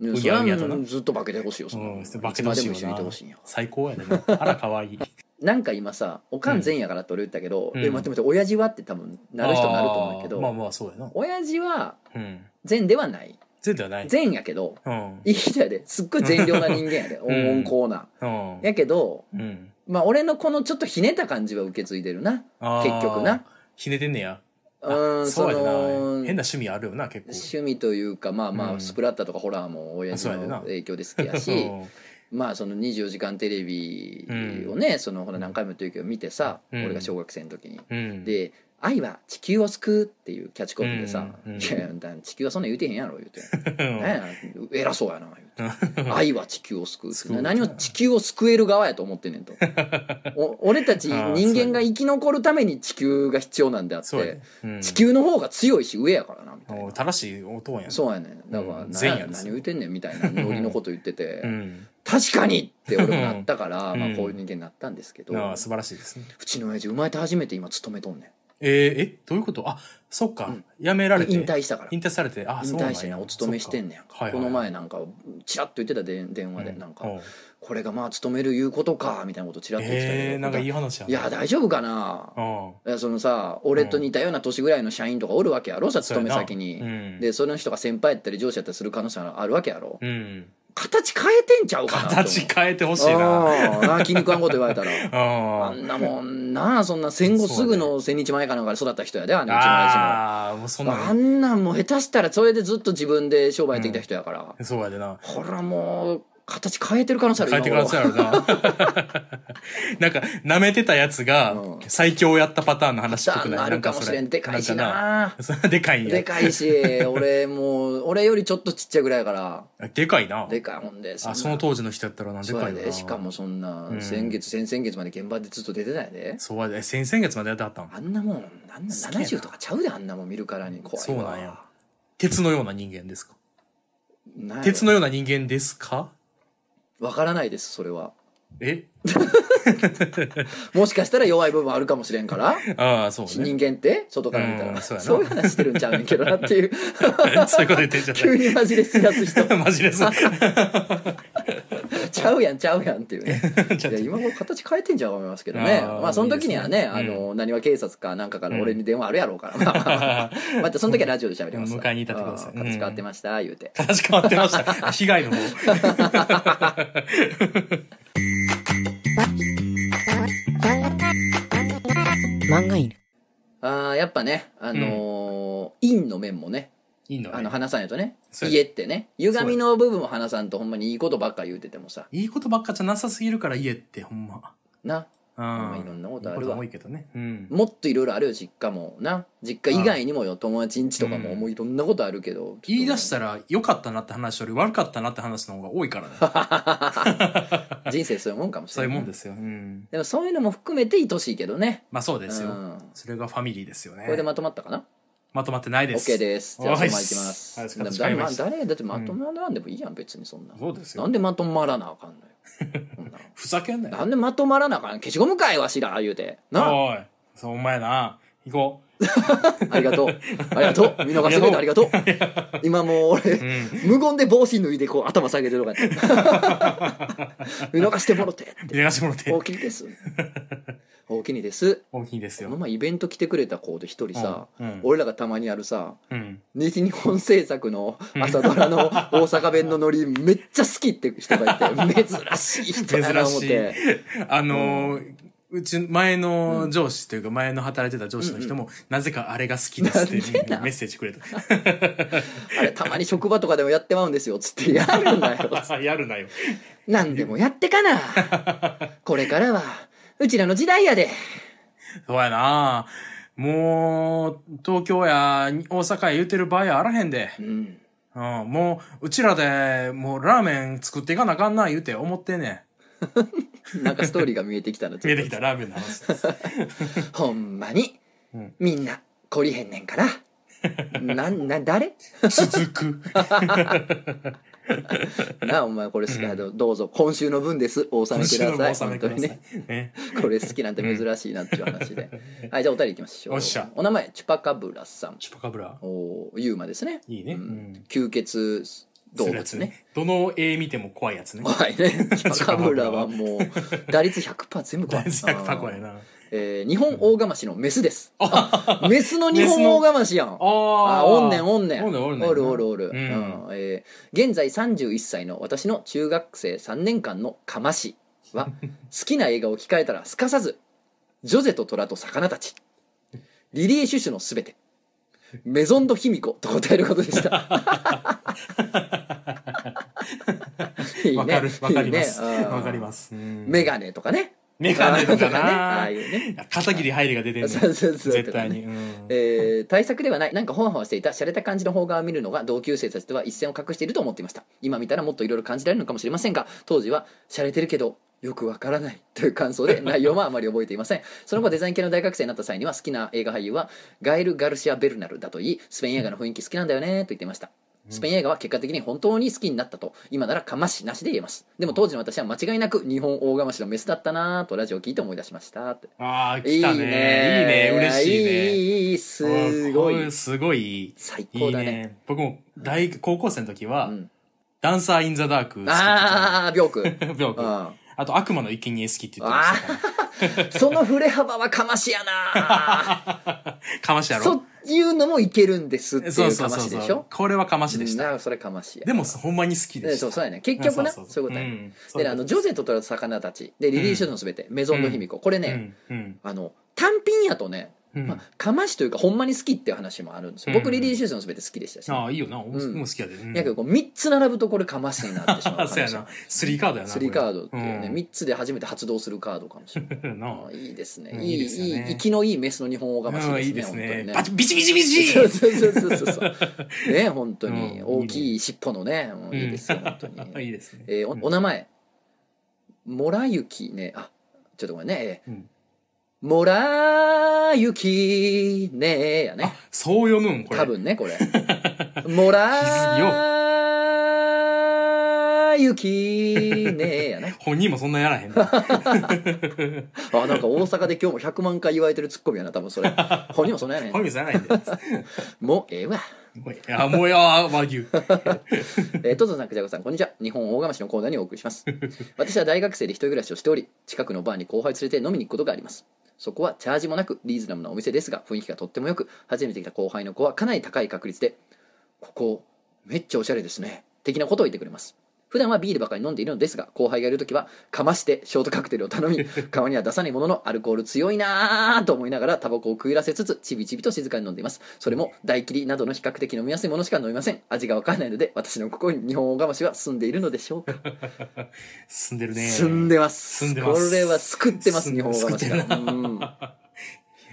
うにゃうにゃとずっと化けてほしいよそんなうんの、化けてほしいよいつまでも一緒にいてなほしいんや。最高やでな。あら、かわいい。なんか今さおかん善やからって俺言ったけど、うんで待って待って親父はって多分なる人なると思うけど、あーまあまあ、そうやな。親父はうん。善ではない全ではない。善やけどうん。いい人やで。すっごい善良な人間やで。うん。温厚な、うん。やけどうん。まあ俺のこのちょっとひねった感じは受け継いでるな。あー。結局な。ひねてんねや。うんそうやな。変な趣味あるよな結構。趣味というかまあまあ、うん。スプラッターとかホラーも親父そうやでな。の影響で好きやし まあその24時間テレビをね、そのほら何回も言ってるけど見てさ、うん。俺が小学生の時に、うん。で「愛は地球を救う」っていうキャッチコピーでさ「うんうんいやだ地球はそんな言うてへんやろ」言うて うん「ねえ偉そうやな」言うて 「愛は地球を救う」って。何を地球を救える側やと思ってんねんと。お俺たち人間が生き残るために地球が必要なんであって。そうん。地球の方が強いし上やからなみたいな。お正しい音やんそうやねん。だから、うん。何を言ってんねんみたいなノリのこと言ってて、うん。確かにって俺もなったから、うん。まあこういう人間になったんですけど、ああ素晴らしいですね。うちの親父生まれて初めて今勤めとんねえー、え？どういうこと？あそっか、うん。辞められて。ん引退したから。引退されて。あ引そうなんや。退してねお勤めしてんねや。んか、はいはい。この前なんかチラッと言ってたで電話で、うん。なんか、うん。これがまあ勤めるいうことかみたいなことチラッと言ってたけど、えー、なんかいい話やいや大丈夫かな？うん。いやそのさ俺と似たような年ぐらいの社員とかおるわけやろさそうやな。勤め先に、うん。でその人が先輩やったり上司やったりする可能性あるわけやろ、うん形変えてんちゃうかな形変えてほしいな。あ気に食わんこと言われたら。ああんなもんなあそんな戦後すぐの千日前かなんかで育った人やであの一枚ああもうそんなあんなんもう下手したらそれでずっと自分で商売やってきた人やから、そうやでな。ほらもう形変えてる可能性ある変えてくださいやろな。なんか舐めてたやつがうん。最強やったパターンの話っぽくない？あるかもしれん。でかいしな。でかいんや。でかいし俺もう俺よりちょっとちっちゃいぐらいやから。でかいな。でかいほんでんな。あその当時の人やったらなでそうかいよな。やでしかもそんなうん。先月先々月まで現場でずっと出てたんやで。そうやで先々月までやってはったんあんなもんあんな好きやな。70とかちゃうであんなもん見るからに怖いわそうなんや。鉄のような人間ですか？鉄のような人間ですか？わからないですそれは。え？もしかしたら弱い部分あるかもしれんから。ああそうね。人間って？外から見たら、うんそうやな。そういう話してるんちゃうねんけどなっていう。そういうこと言ってんじゃ 急にマジレス出す人。マジです ちゃうやんちゃうやんっていうね。いや今頃形変えてんじゃん思いますけどね。まあその時にはねいいですね。あのなにわ警察かなんかから俺に電話あるやろうから、まあまたその時はラジオで喋ります。わ迎えに行ったってことです形変わってました言うて。形変わってました。被害の方。漫画犬あーやっぱねあのー陰の面もねいいのね。あの話さんやとね。そうや家ってね。歪みの部分を話さんとほんまにいいことばっか言うててもさ。いいことばっかじゃなさすぎるから家ってほんま。な。うん。まあいろんなことあるわ。多いけどね。うん。もっといろいろあるよ実家もな。実家以外にもよ友達ん家とかもうんもういろんなことあるけど。言い出したら良かったなって話より悪かったなって話の方が多いからね。人生そういうもんかもしそうれないいうもんですよ。うん。でもそういうのも含めて愛しいけどね。まあそうですよ。うん。それがファミリーですよね。これでまとまったかな？まとまってないです。OK です。じゃあそのままいきまはいす。はいでも形変えました。誰だってまとまらんでもいいやん別にそんな。そうですよ。なんでまとまらなあかんのよ。そんなふざけんなよ。なんでまとまらなあかん消しゴムかいわしら言うて。な。あおい。そうお前な。行こ ありがとう。ありがとう。見逃してくれてありがとう。今もう俺、ううん。無言で帽子脱いでこう頭下げてるのかって。見逃してもろてって。してもらって。大きに です。大きにです。大きいですよ。この前イベント来てくれた子で一人さ、うん。うん。俺らがたまにやるさうん。西日本制作の朝ドラの 大阪弁のノリめっちゃ好きって人がいて珍しい人やな思っ珍てあのーうち前の上司というか前の働いてた上司の人も、なぜかあれが好きですってメッセージくれた。あれたまに職場とかでもやってまうんですよつって。やるんだよやるなよ。何 でもやってかな。これからはうちらの時代やで。そうやな。もう、東京や大阪や言うてる場合あらへんで。うん。うん、もう、うちらで、もうラーメン作っていかなあかんな言うて思ってんね なんかストーリーが見えてきたらん。見えてきたラーメンの話です。ほんまに、うん。みんな懲りへんねんから。なんな誰？続く。なあお前これ好きなどどうぞ今週の分です。お納めください。今週の本当にもお納めください。ね。ね。これ好きなんて珍しいなっていう話で、はいじゃあお便りいきましょう。おっしゃ。お名前チュパカブラさん。チュパカブラ。おユーマですね。いいね。ううんん。吸血動物ね。どの絵見ても怖いやつね。怖いね。チュパカブラはもう打率100%全部怖い大100パ怖いな。えー日本大釜しのメスです。あ メスの日本大釜しやん。ああおんねんおんねん。おるおるおる、うん。うん。えー現在31歳の私の中学生3年間のかましは 好きな映画を聞かれたらすかさず「ジョゼと虎と魚たち」「リリー・シュシュのすべて」メゾンド卑弥呼と答えることでした。いいねわかる、わかりまいす。いねうんわかります。うんメガネとかね。メガネとかねあなあいうね。片桐入りが出てんねそうそうそう絶対に。うんえー対策ではないなんかほわほわしていた洒落た感じの方側を見るのが同級生たちとは一線を画していると思っていました今見たらもっといろいろ感じられるのかもしれませんが当時は洒落てるけどよくわからないという感想で内容はあまり覚えていません。その後デザイン系の大学生になった際には好きな映画俳優はガエル・ガルシア・ベルナルだと言いスペイン映画の雰囲気好きなんだよねと言っていました。スペイン映画は結果的に本当に好きになったと今ならかましなしで言えます。でも当時の私は間違いなく日本大釜しのメスだったなぁとラジオを聞いて思い出しました。ああ、いい来たね。いいね。嬉しいね。いいいいいい。すごい。うんすごい。いい。最いい高だね。ね。僕も大高校生の時は、うん。ダンサー・イン・ザ・ダークああ、ビョーク。ビョークうんあと、悪魔の生贄好きって言ってましたから。その振れ幅はかましやな かましやろ？そういうのもいけるんですっていそううかそうそうそうましでしょこれはかましでした。それかましや。でも、ほんまに好きでした。でそうそうやね。結局な、そういうことやね。んでね、あの、ジョゼと取られた魚たち、で、リリー・シュのすべて、メゾンド・ヒミコ。これね、うんうんあの、単品やとね、うんまあ、かましというか、ほんまに好きっていう話もあるんですよ。僕、うんリリー・シュートのすべて好きでしたし。ああ、いいよな。僕うんも好きやで。うんやけど、こう3つ並ぶとこれかましになってしまう そうやな。スリーカードやな。スリーカードっていうね、うん3つで初めて発動するカードかもしれない。な ああいいですね。うんいい、いいいいですよね生きのいいメスの日本大釜しですね。うんいいです本当にね。バチビチビチビチそうそうそうそうそう。ね、本当にうん大きい尻尾のね、うんいいですよ、本当に。いいですね。えーおお名前、もらゆきね、あ、ちょっとごめんね、えーうんもらゆきねやねあ。、そう読むん？これ。多分ね、これ。もらゆきねやね。本人もそんなやらへんね。あ、なんか大阪で今日も100万回言われてるツッコミやな、多分それ。本人もそんなやねん本。人もやらへんで。もうええわ。もういや、もうや、和牛。えー、トトさん、クジャコさん、こんにちは。日本大釜市のコーナーにお送りします。私は大学生で一人暮らしをしており、近くのバーに後輩連れて飲みに行くことがあります。そこはチャージもなくリーズナブルなお店ですが、雰囲気がとってもよく、初めて来た後輩の子はかなり高い確率で、ここ、めっちゃおしゃれですね。的なことを言ってくれます。普段はビールばかり飲んでいるのですが、後輩がいるときは、かましてショートカクテルを頼み、顔には出さないもののアルコール強いなぁと思いながら、タバコを食いらせつつ、ちびちびと静かに飲んでいます。それも、大切りなどの比較的飲みやすいものしか飲みません。味がわからないので、私の心に日本大釜しは住んでいるのでしょうか。住んでるね。住んでます。住んでますこれは救ってます、日本大釜しが。救ってるなうん。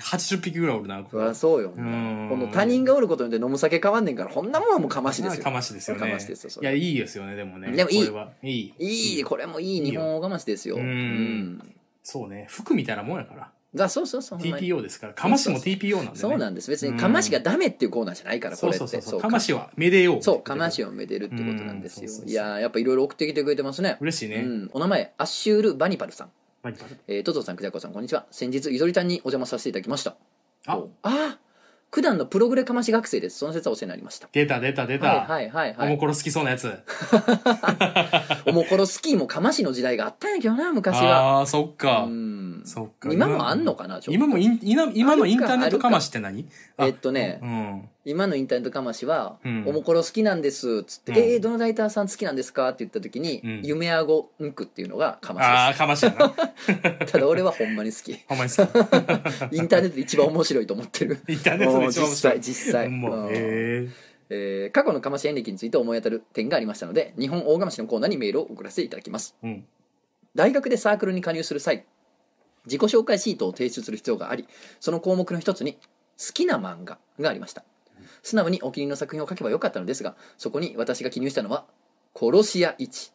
80匹ぐらいおるな。そりゃそうよ。こんの他人がおることによって飲む酒変わんねんから、こんなもんはもうかましですよ。かましですよね。かましですよいや、いいですよね、でもね。でもいいこれはいい。いい、これもいい日本大釜しですよ。うんうん。そうね。服みたいなもんやから。が、そうそうそう。TPO ですから。かましも TPO なんでね。そうなんです。別にかましがダメっていうコーナーじゃないから、こそうれって。そうそうそう。かましはめでよう。そう、かましをめでるってことなんですよいやーやっぱいろいろ送ってきてくれてますね。嬉しいうね。ん。お名前、アッシュール・バニパルさん。バニパルえー、トトさん、クジャコさん、こんにちは。先日、ゆとりちゃんにお邪魔させていただきました。あおあー九段のプログレかまし学生です。その説はお世話になりました。出た出た出た。はいはいはいはい。おもころ好きそうなやつ。おもころスキーもかましの時代があったんやけどな、昔は。ああ、そっかう。ん。そっか。今もあんのかな、ちょっと今もイン今今のインターネットかまししって何？えっとねうん。今のインターネットかましは、うんおもころ好きなんですっつって、うんえー、どのライターさん好きなんですかって言った時に、うん夢あごんくっていうのがかまああ、しかましやな。です。ただ俺はほんまに好き。ほんまに好き。インターネットで一番面白いと思ってる。インターネットで一番面白い実際、実際。もうんう、ええー過去のかまし演歴について思い当たる点がありましたので、日本大釜しのコーナーにメールを送らせていただきます。えうん。大学でサークルに加入する際自己紹介シートを提出する必要がありその項目の一つに好きな漫画がありました素直にお気に入りの作品を書けばよかったのですがそこに私が記入したのは「殺し屋一」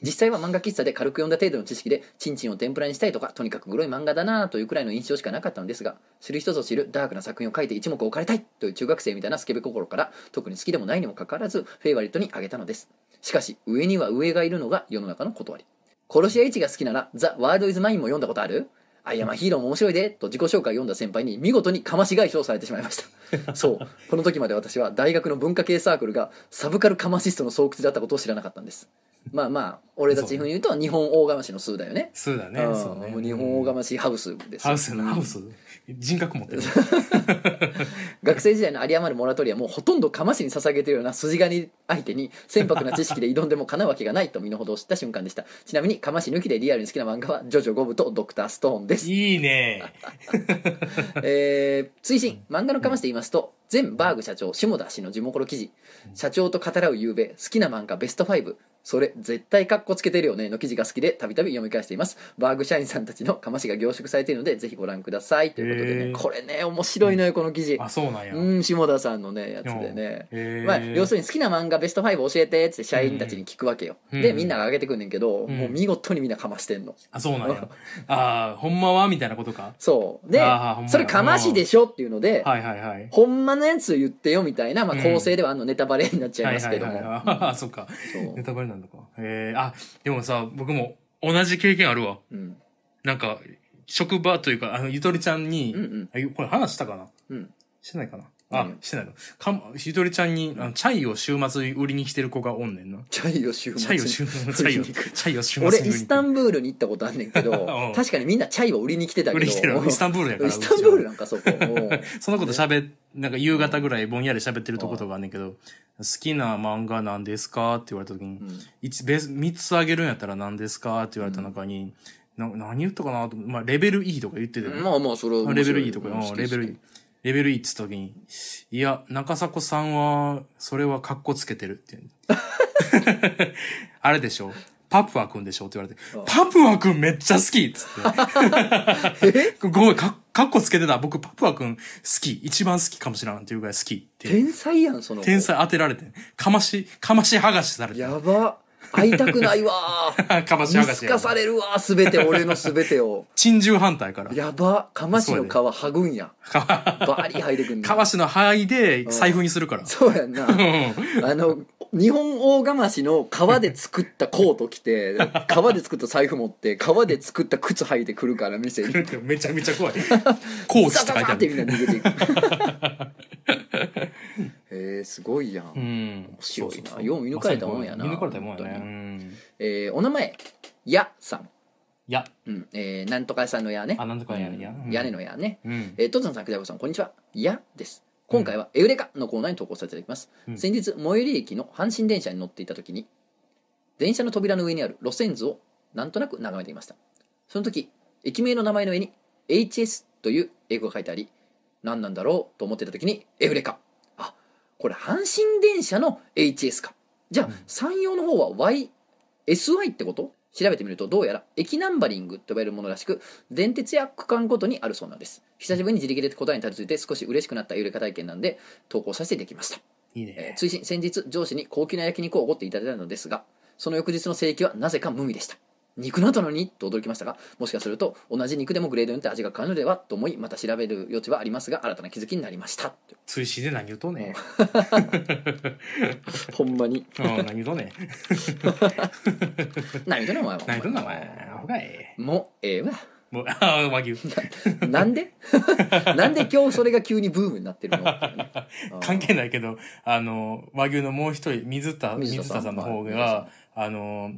実際は漫画喫茶で軽く読んだ程度の知識でチンチンを天ぷらにしたいとかとにかくグロい漫画だなというくらいの印象しかなかったのですが知る人ぞ知るダークな作品を書いて一目置かれたいという中学生みたいなスケベ心から特に好きでもないにもかかわらずフェイバリットにあげたのです。しかし上には上がいるのが世の中の断り。殺し屋一が好きなら「ザ・ワールド・イズ・マイン」も読んだことある？アイアマヒーローも面白いでと自己紹介を読んだ先輩に見事にかまし返しをされてしまいました そうこの時まで私は大学の文化系サークルがサブカルカマシストの巣窟だったことを知らなかったんですまあまあ俺たち風に言うと日本大釜しの数だよねそうだね。うんそうね。日本大釜しハウスですよハウスハウス。人格持ってる。学生時代の有り余るモラトリアもうほとんどかましに捧げてるような筋金相手に船舶な知識で挑んでもかなうわけがないと身の程を知った瞬間でした。ちなみにかまし抜きでリアルに好きな漫画はジョジョ5部とドクターストーンです。いいね。えー、追伸。漫画のかましで言いますと前バーグ社長下田氏の地元記事。社長と語らう夕べ好きな漫画ベスト5それ絶対カッコつけてるよねの記事が好きでたびたび読み返しています。バーグ社員さんたちのかましが凝縮されているのでぜひご覧ください。ということでねこれね面白いのよこの記事。あ、そうなんや。うん下田さんのねやつでね。まあ、要するに好きな漫画ベスト5教えてって社員たちに聞くわけよ、うん。でみんなが上げてくんねんけど、うん。もう見事にみんなかましてんの。あ、そうなんや。ああ、ほんまはみたいなことか。そう。でそれかましでしょっていうので、はいはいはい。ほんまのやつ言ってよみたいな、まあ、うん。構成ではあのネタバレになっちゃいますけども、あ、そっか。そう。ネタバレなんだか。えー、あ、でもさ、僕も同じ経験あるわ。うん。なんか、職場というか、あの、ゆとりちゃんに、うんうん。あこれ話したかな？うん。してないかな？あ何、してないの？かんゆとりちゃんに、あの、チャイを週末売りに来てる子がおんねんな。チャイを週チャイを週、末にチャイを、チャイを週末に。売俺イスタンブールに行ったことあんねんけど うん。確かにみんなチャイを売りに来てたけど。売りに来てる。イスタンブールやから。イスタンブールうなんかそこ そのこと喋っ、なんか夕方ぐらいぼんやり喋ってるとことがあんねんけど、好きな漫画なんですか？って言われた時に、うん。一ベス三つあげるんやったら何ですか？って言われた中に、な何言ったかな？とまあ、レベル E とか言ってて、まあまあそれは面レ白い。ベル E とか、レベル E。レベル E って言った時に、いや、中迫さんは、それは格好つけてるって言う あれでしょ？パプアくんでしょ？って言われてうん、パプアくんめっちゃ好きっつって。ごめん、か、かっこつけてた。僕、パプアくん好き。一番好きかもしれんっていうぐらい好きって。天才やんその子天才当てられて。かまし、かまし剥がしされて。やば会いたくないわ。かまし見透かされるわ。全て俺の全てを。珍獣反対から。やば。かましの皮剥ぐんや。バリ剥いでくんねん。かましの範囲で財布にするから。そうやんな。うん。あの日本大釜しの革で作ったコート着て革で作った財布持って革で作った靴履いてくるから店に。めちゃめちゃ怖い。コーチって書いてあザザザってみんる。な逃げていくへえすごいやん、うん。面白いなよう見抜かれたもんやな見抜かれたもんやね。うん。えーお名前やさん、いや、うんえーなんとか屋さんのやねあなんとか屋やうんうん屋根のやねうん。えー、トトンさん、くじゃこさん、こんにちは。やです。今回はエウレカのコーナーに投稿させていただきます。うん先日、最寄り駅の阪神電車に乗っていた時に、電車の扉の上にある路線図をなんとなく眺めていました。その時、駅名の名前の上に HS という英語が書いてあり、何なんだろうと思っていた時に、エウレカ。あ、これ阪神電車の HS か。じゃあ、うん。山陽の方は Y、SY ってこと？調べてみるとどうやら駅ナンバリングと呼ばれるものらしく電鉄や区間ごとにあるそうなんです。久しぶりに自力で答えにたどり着いて少し嬉しくなった揺れか体験なんで投稿させていただきました、いいね。えー追伸先日上司に高級な焼肉をおごっていただいたのですがその翌日の正規はなぜか無味でした肉の後のに？と驚きましたがもしかすると同じ肉でもグレードによって味が変わるのではと思いまた調べる余地はありますが新たな気づきになりました追試で何言うとんねん。ほんまにうん、何言うと んねん。何言うとんねんお前は何言うとんねん、お前。アホかい。もうええわもう、ああ、和牛。なんで？なんで今日それが急にブームになってるの？関係ないけど、あの、和牛のもう一人、水田、水田さんの方はいが、あの、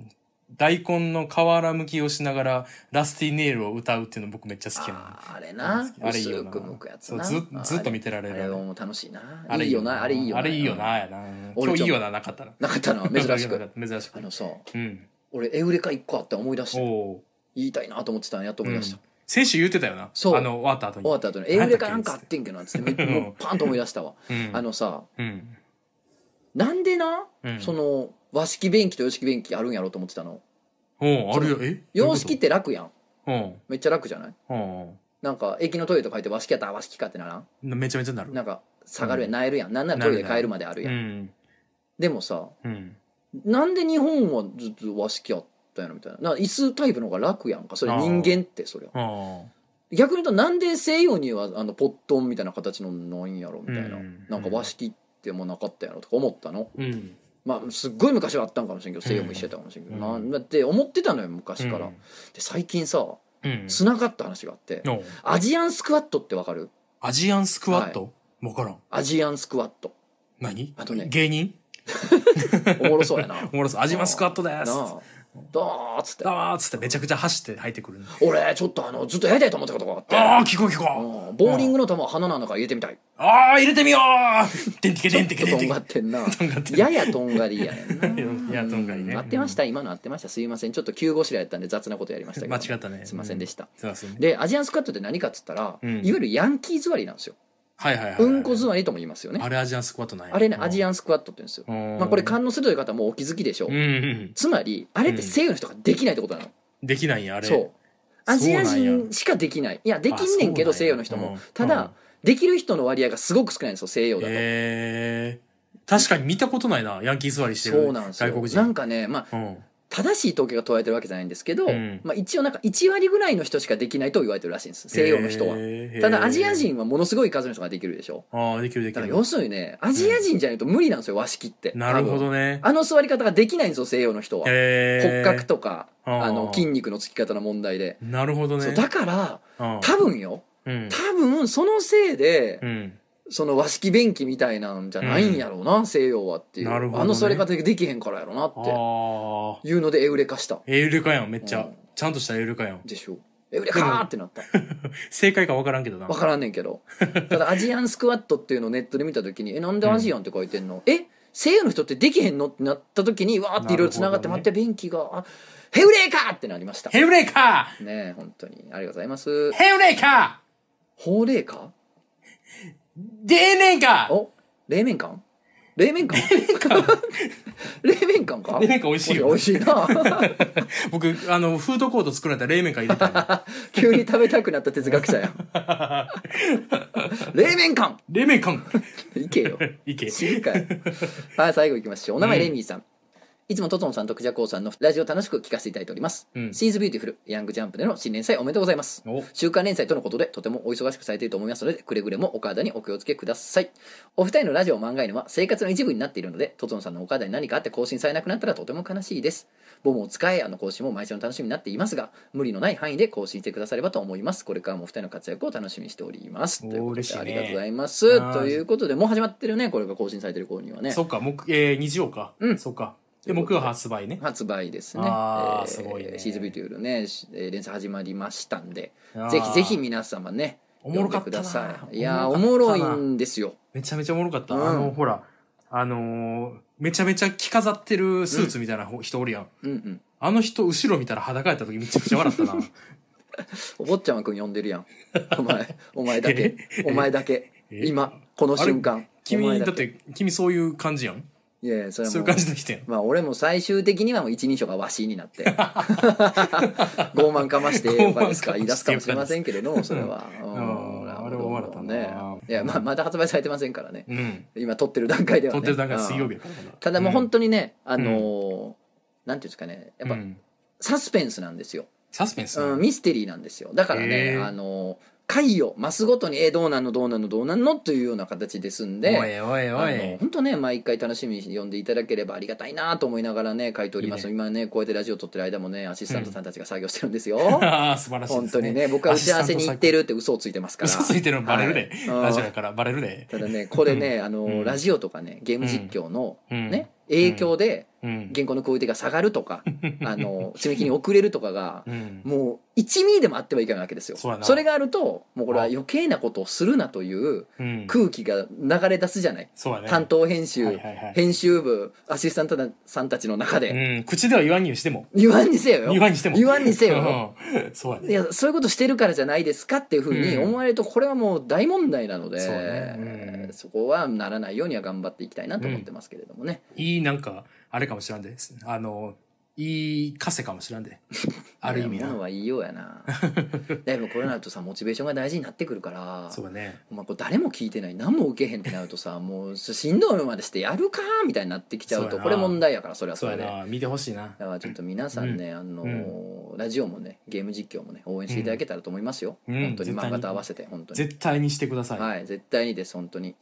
大根の瓦むきをしながら、ラスティネイルを歌うっていうの僕めっちゃ好きなの。あれな。あれいいよな薄くむくやつな。そうずずっと見てられる。あれはもう楽しいな。あれいいよな。あれいいよな。あれいいよな、やな。俺今日いいよな、なかったら。なかったな。珍しく。珍しく。あのさう。ん。俺エウレカ1個あって思い出しておお言いたいなと思ってたのやっとー。思い出した、うん。先週言ってたよな。そう。あの、終わった後に。終わった後に。エウレカなんかあってんけどなっつって。め もうパンと思い出したわ、うん。あのさうん。なんでな、うん。その和式便器と洋式便器あるんやろうと思ってたの。おうあるよ。え？洋式って楽やん。うん。めっちゃ楽じゃない？うん。なんか駅のトイレとか入って和式やったら和式かってならん？めちゃめちゃなる。なんか下がるやん、なえるやん。なんならトイレ帰るまであるやん、うん。でもさうん。なんで日本はずっと和式やったんやろみたいな。なんか椅子タイプの方が楽やんか？それ人間ってそれはあ逆に言うとなんで西洋にはあのポットンみたいな形のないんやろみたいな、うん。なんか和式ってもうなかったやろとか思ったの？ーうん。まあすっごい昔はあったんかもしれんけど西洋も一緒やったかもしれんけど、うん。なって思ってたのよ昔から、で最近さうん。繋がった話があって、アジアンスクワットってわかる？アジアンスクワット？わからん。アジアンスクワット。何？あとね。芸人？おもろそうやな。おもろそう。アジマスクワットです。なあどーっつって。あーっつってめちゃくちゃ走って入ってくる。俺ちょっとあのずっとやりたいと思ったことがあって。ああ、聞こう聞こう。うん。ボーリングの球を鼻の中入れてみたい。ああ、入れてみよう。でんてけでんてけでんてけがってんな。とんがってるややとんがりやねんな。い や、とんがりね。合ってました今の合ってました。すいません。ちょっと急ごしらやったんで雑なことやりましたけど。間違ったね。すいませんでした。でアジアンスクワットって何かっつったら、うん。いわゆるヤンキー座りなんですよはいはいはい。うんこ座りとも言いますよね。あれアジアンスクワットなんや。あれねアジアアンスクワットって言うんですよ、ンまあ、これ勘の鋭い方もお気づきでしょう、うん。うん。つまりあれって西洋の人ができないってことなの、できないんや、あれ。そう。アジア人しかできない。いやできんねんけどあそうなんや。西洋の人も、うん。ただ、うん。できる人の割合がすごく少ないんですよ西洋だと、へえ。確かに見たことないな、ヤンキー座りしてるそうなんですよ。外国人。なんかねまあうん。正しい統計が取られてるわけじゃないんですけど、うんまあ、一応なんか1割ぐらいの人しかできないと言われてるらしいんです西洋の人はただアジア。人はものすごい数の人ができるでしょああ、できるできる。だから要するにねアジア人じゃないと無理なんですよ和式ってなるほどね。あの座り方ができないんですよ西洋の人は。骨格とかあの筋肉のつき方の問題でなるほどね。だからうん多分ようん。多分そのせいでうん。その和式便器みたいなんじゃないんやろうな、西洋はっていう。なるほどね。あの座り方でできへんからやろなって。ああ。いうのでエウレカした。エウレカやん、めっちゃ。うん。ちゃんとしたエウレカやん。でしょ。エウレカーってなった。正解か分からんけどな。分からんねんけど。ただアジアンスクワットっていうのをネットで見た時に「えなんでアジアンって書いてんの？え？西洋の人ってできへんの?」ってなった時にわーっていろいろつながって、ね待って便器があヘウレカーってなりました。ヘウレカねえ本当に。ありがとうございます。ヘウレカほうれいか。デーネンカお冷麺館冷麺館冷麺館 か？冷麺館美味しいよ。美味しいな。僕、あの、フードコート作られた冷麺会入れたの 急に食べたくなった哲学者や冷麺館冷麺館いけよ。いけ。知るかよ。はい最後いきましょう。お名前レミーさん、いつもトトンさんとクジャコウさんのラジオ楽しく聞かせていただいております、うん。 She is beautiful ヤングジャンプでの新連載おめでとうございます。お。週刊連載とのことでとてもお忙しくされていると思いますのでくれぐれもお体にお気をつけください。お二人のラジオ漫画犬は生活の一部になっているのでトトンさんのお体に何かあって更新されなくなったらとても悲しいです。ボムを使えあの更新も毎週の楽しみになっていますが無理のない範囲で更新してくださればと思います。これからもお二人の活躍を楽しみにしております。おーということ嬉しいね。でありがとうございます。ということでもう始まってるねこれが更新されてる頃にはね。そっか、木、えー、日曜か。うん。そっか。で、木曜発売ね。発売ですね。あーえーすごいねシーズビーというね、連載始まりましたんで、ぜひぜひ皆様ね、おもろかったない。いやー、おおもろいんですよ。めちゃめちゃおもろかった。うんあの、ほら、あのーめちゃめちゃ着飾ってるスーツみたいな人おるやん。うんうん。あの人、後ろ見たら裸やった時めちゃくちゃ笑ったな。お坊ちゃまくん呼んでるやん。お前、お前だけ。え？お前だけ。え？今、この瞬間。お君。だって、君そういう感じやん。いやいや、それはそういう感じの人やん。まあ俺も最終的にはもう一人称がわしになって 傲慢かましてよかですか言い出すかもしれませんけれどもそれは、うん。うん。あれも笑ったな。ね。いやまあまだ発売されてませんからね。うん。今撮ってる段階ではね。撮ってる段階水曜日。ただもう本当当にね、あのーなんていうんですかね。やっぱサスペンスなんですよ、サスペンスうん、ミステリーなんですよ。だからへねー。あのー回を増すごとにえどうなんのどうなんのどうなんのというような形ですんでおいおいおい。本当ね毎回楽しみに読んでいただければありがたいなと思いながらね書いておりますいい今ねこうやってラジオ撮ってる間もねアシスタントさんたちが作業してるんですよ、ああ、素晴らしいです、ね。本当にね僕は打ち合わせに行ってるって嘘をついてますから嘘ついてるのバレるで。はいラジオやからバレるで。ただねこれねあの、うんラジオとかねゲーム実況の、うんね影響でうん。原稿のクオリティが下がるとか あの締め切りに遅れるとかがうん。もう1ミリでもあってはいけないわけですよ。それがあるともうこれは余計なことをするなといううん。空気が流れ出すじゃない。担当編集、編集部アシスタントさんたちの中で、うん。口では言わんにしても。言わんにせよ。よ言わんにしても。言わんにせよ。うん。そう。いやそういうことしてるからじゃないですかっていうふうにうん。思われるとこれはもう大問題なので、そこはならないようには頑張っていきたいなと思ってますけれどもね、いい、なんか、あれかもしらんで。あの、いい枷かもしらんで。ある意味な。のは言いようやな でもこれになるとさモチベーションが大事になってくるからそうだね。お前これ誰も聞いてない何も受けへんってなるとさ もうしんどいまでしてやるかみたいになってきちゃうとこれ問題やからそれはそれで。見てほしいな。だからちょっと皆さんね、あのーラジオもねゲーム実況もね応援していただけたらと思いますよ、うん本当に漫画と合わせて本当に絶対にしてください。はい絶対にです本当に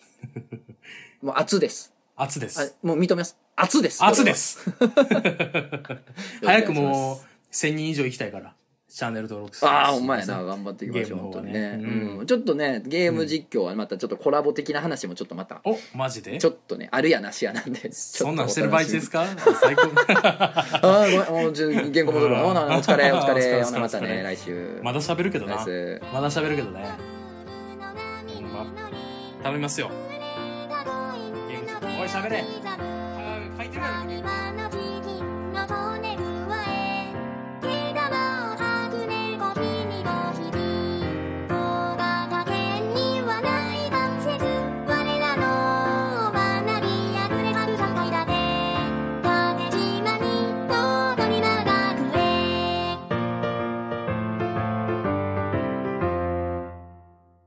もう熱ですあ熱です。もう認めます。熱です。熱です。早くもう、1000人以上行きたいから。チャンネル登録ああほんまやな。頑張っていきましょうゲームの方が本当にね。ねう、うん。ちょっとねゲーム実況はまたちょっとコラボ的な話もちょっとまた。おマジで？ちょっとねあるやなしやなんで。そんなんしてる場合ですか？か 最高。ああごめん。もうちょ原稿戻るわ。ほなお疲れお疲れ。れほなまたね来週。まだ喋るけどな。まだ喋るけどね。ほんま。頼みますよおい喋れ。書いてる。やろ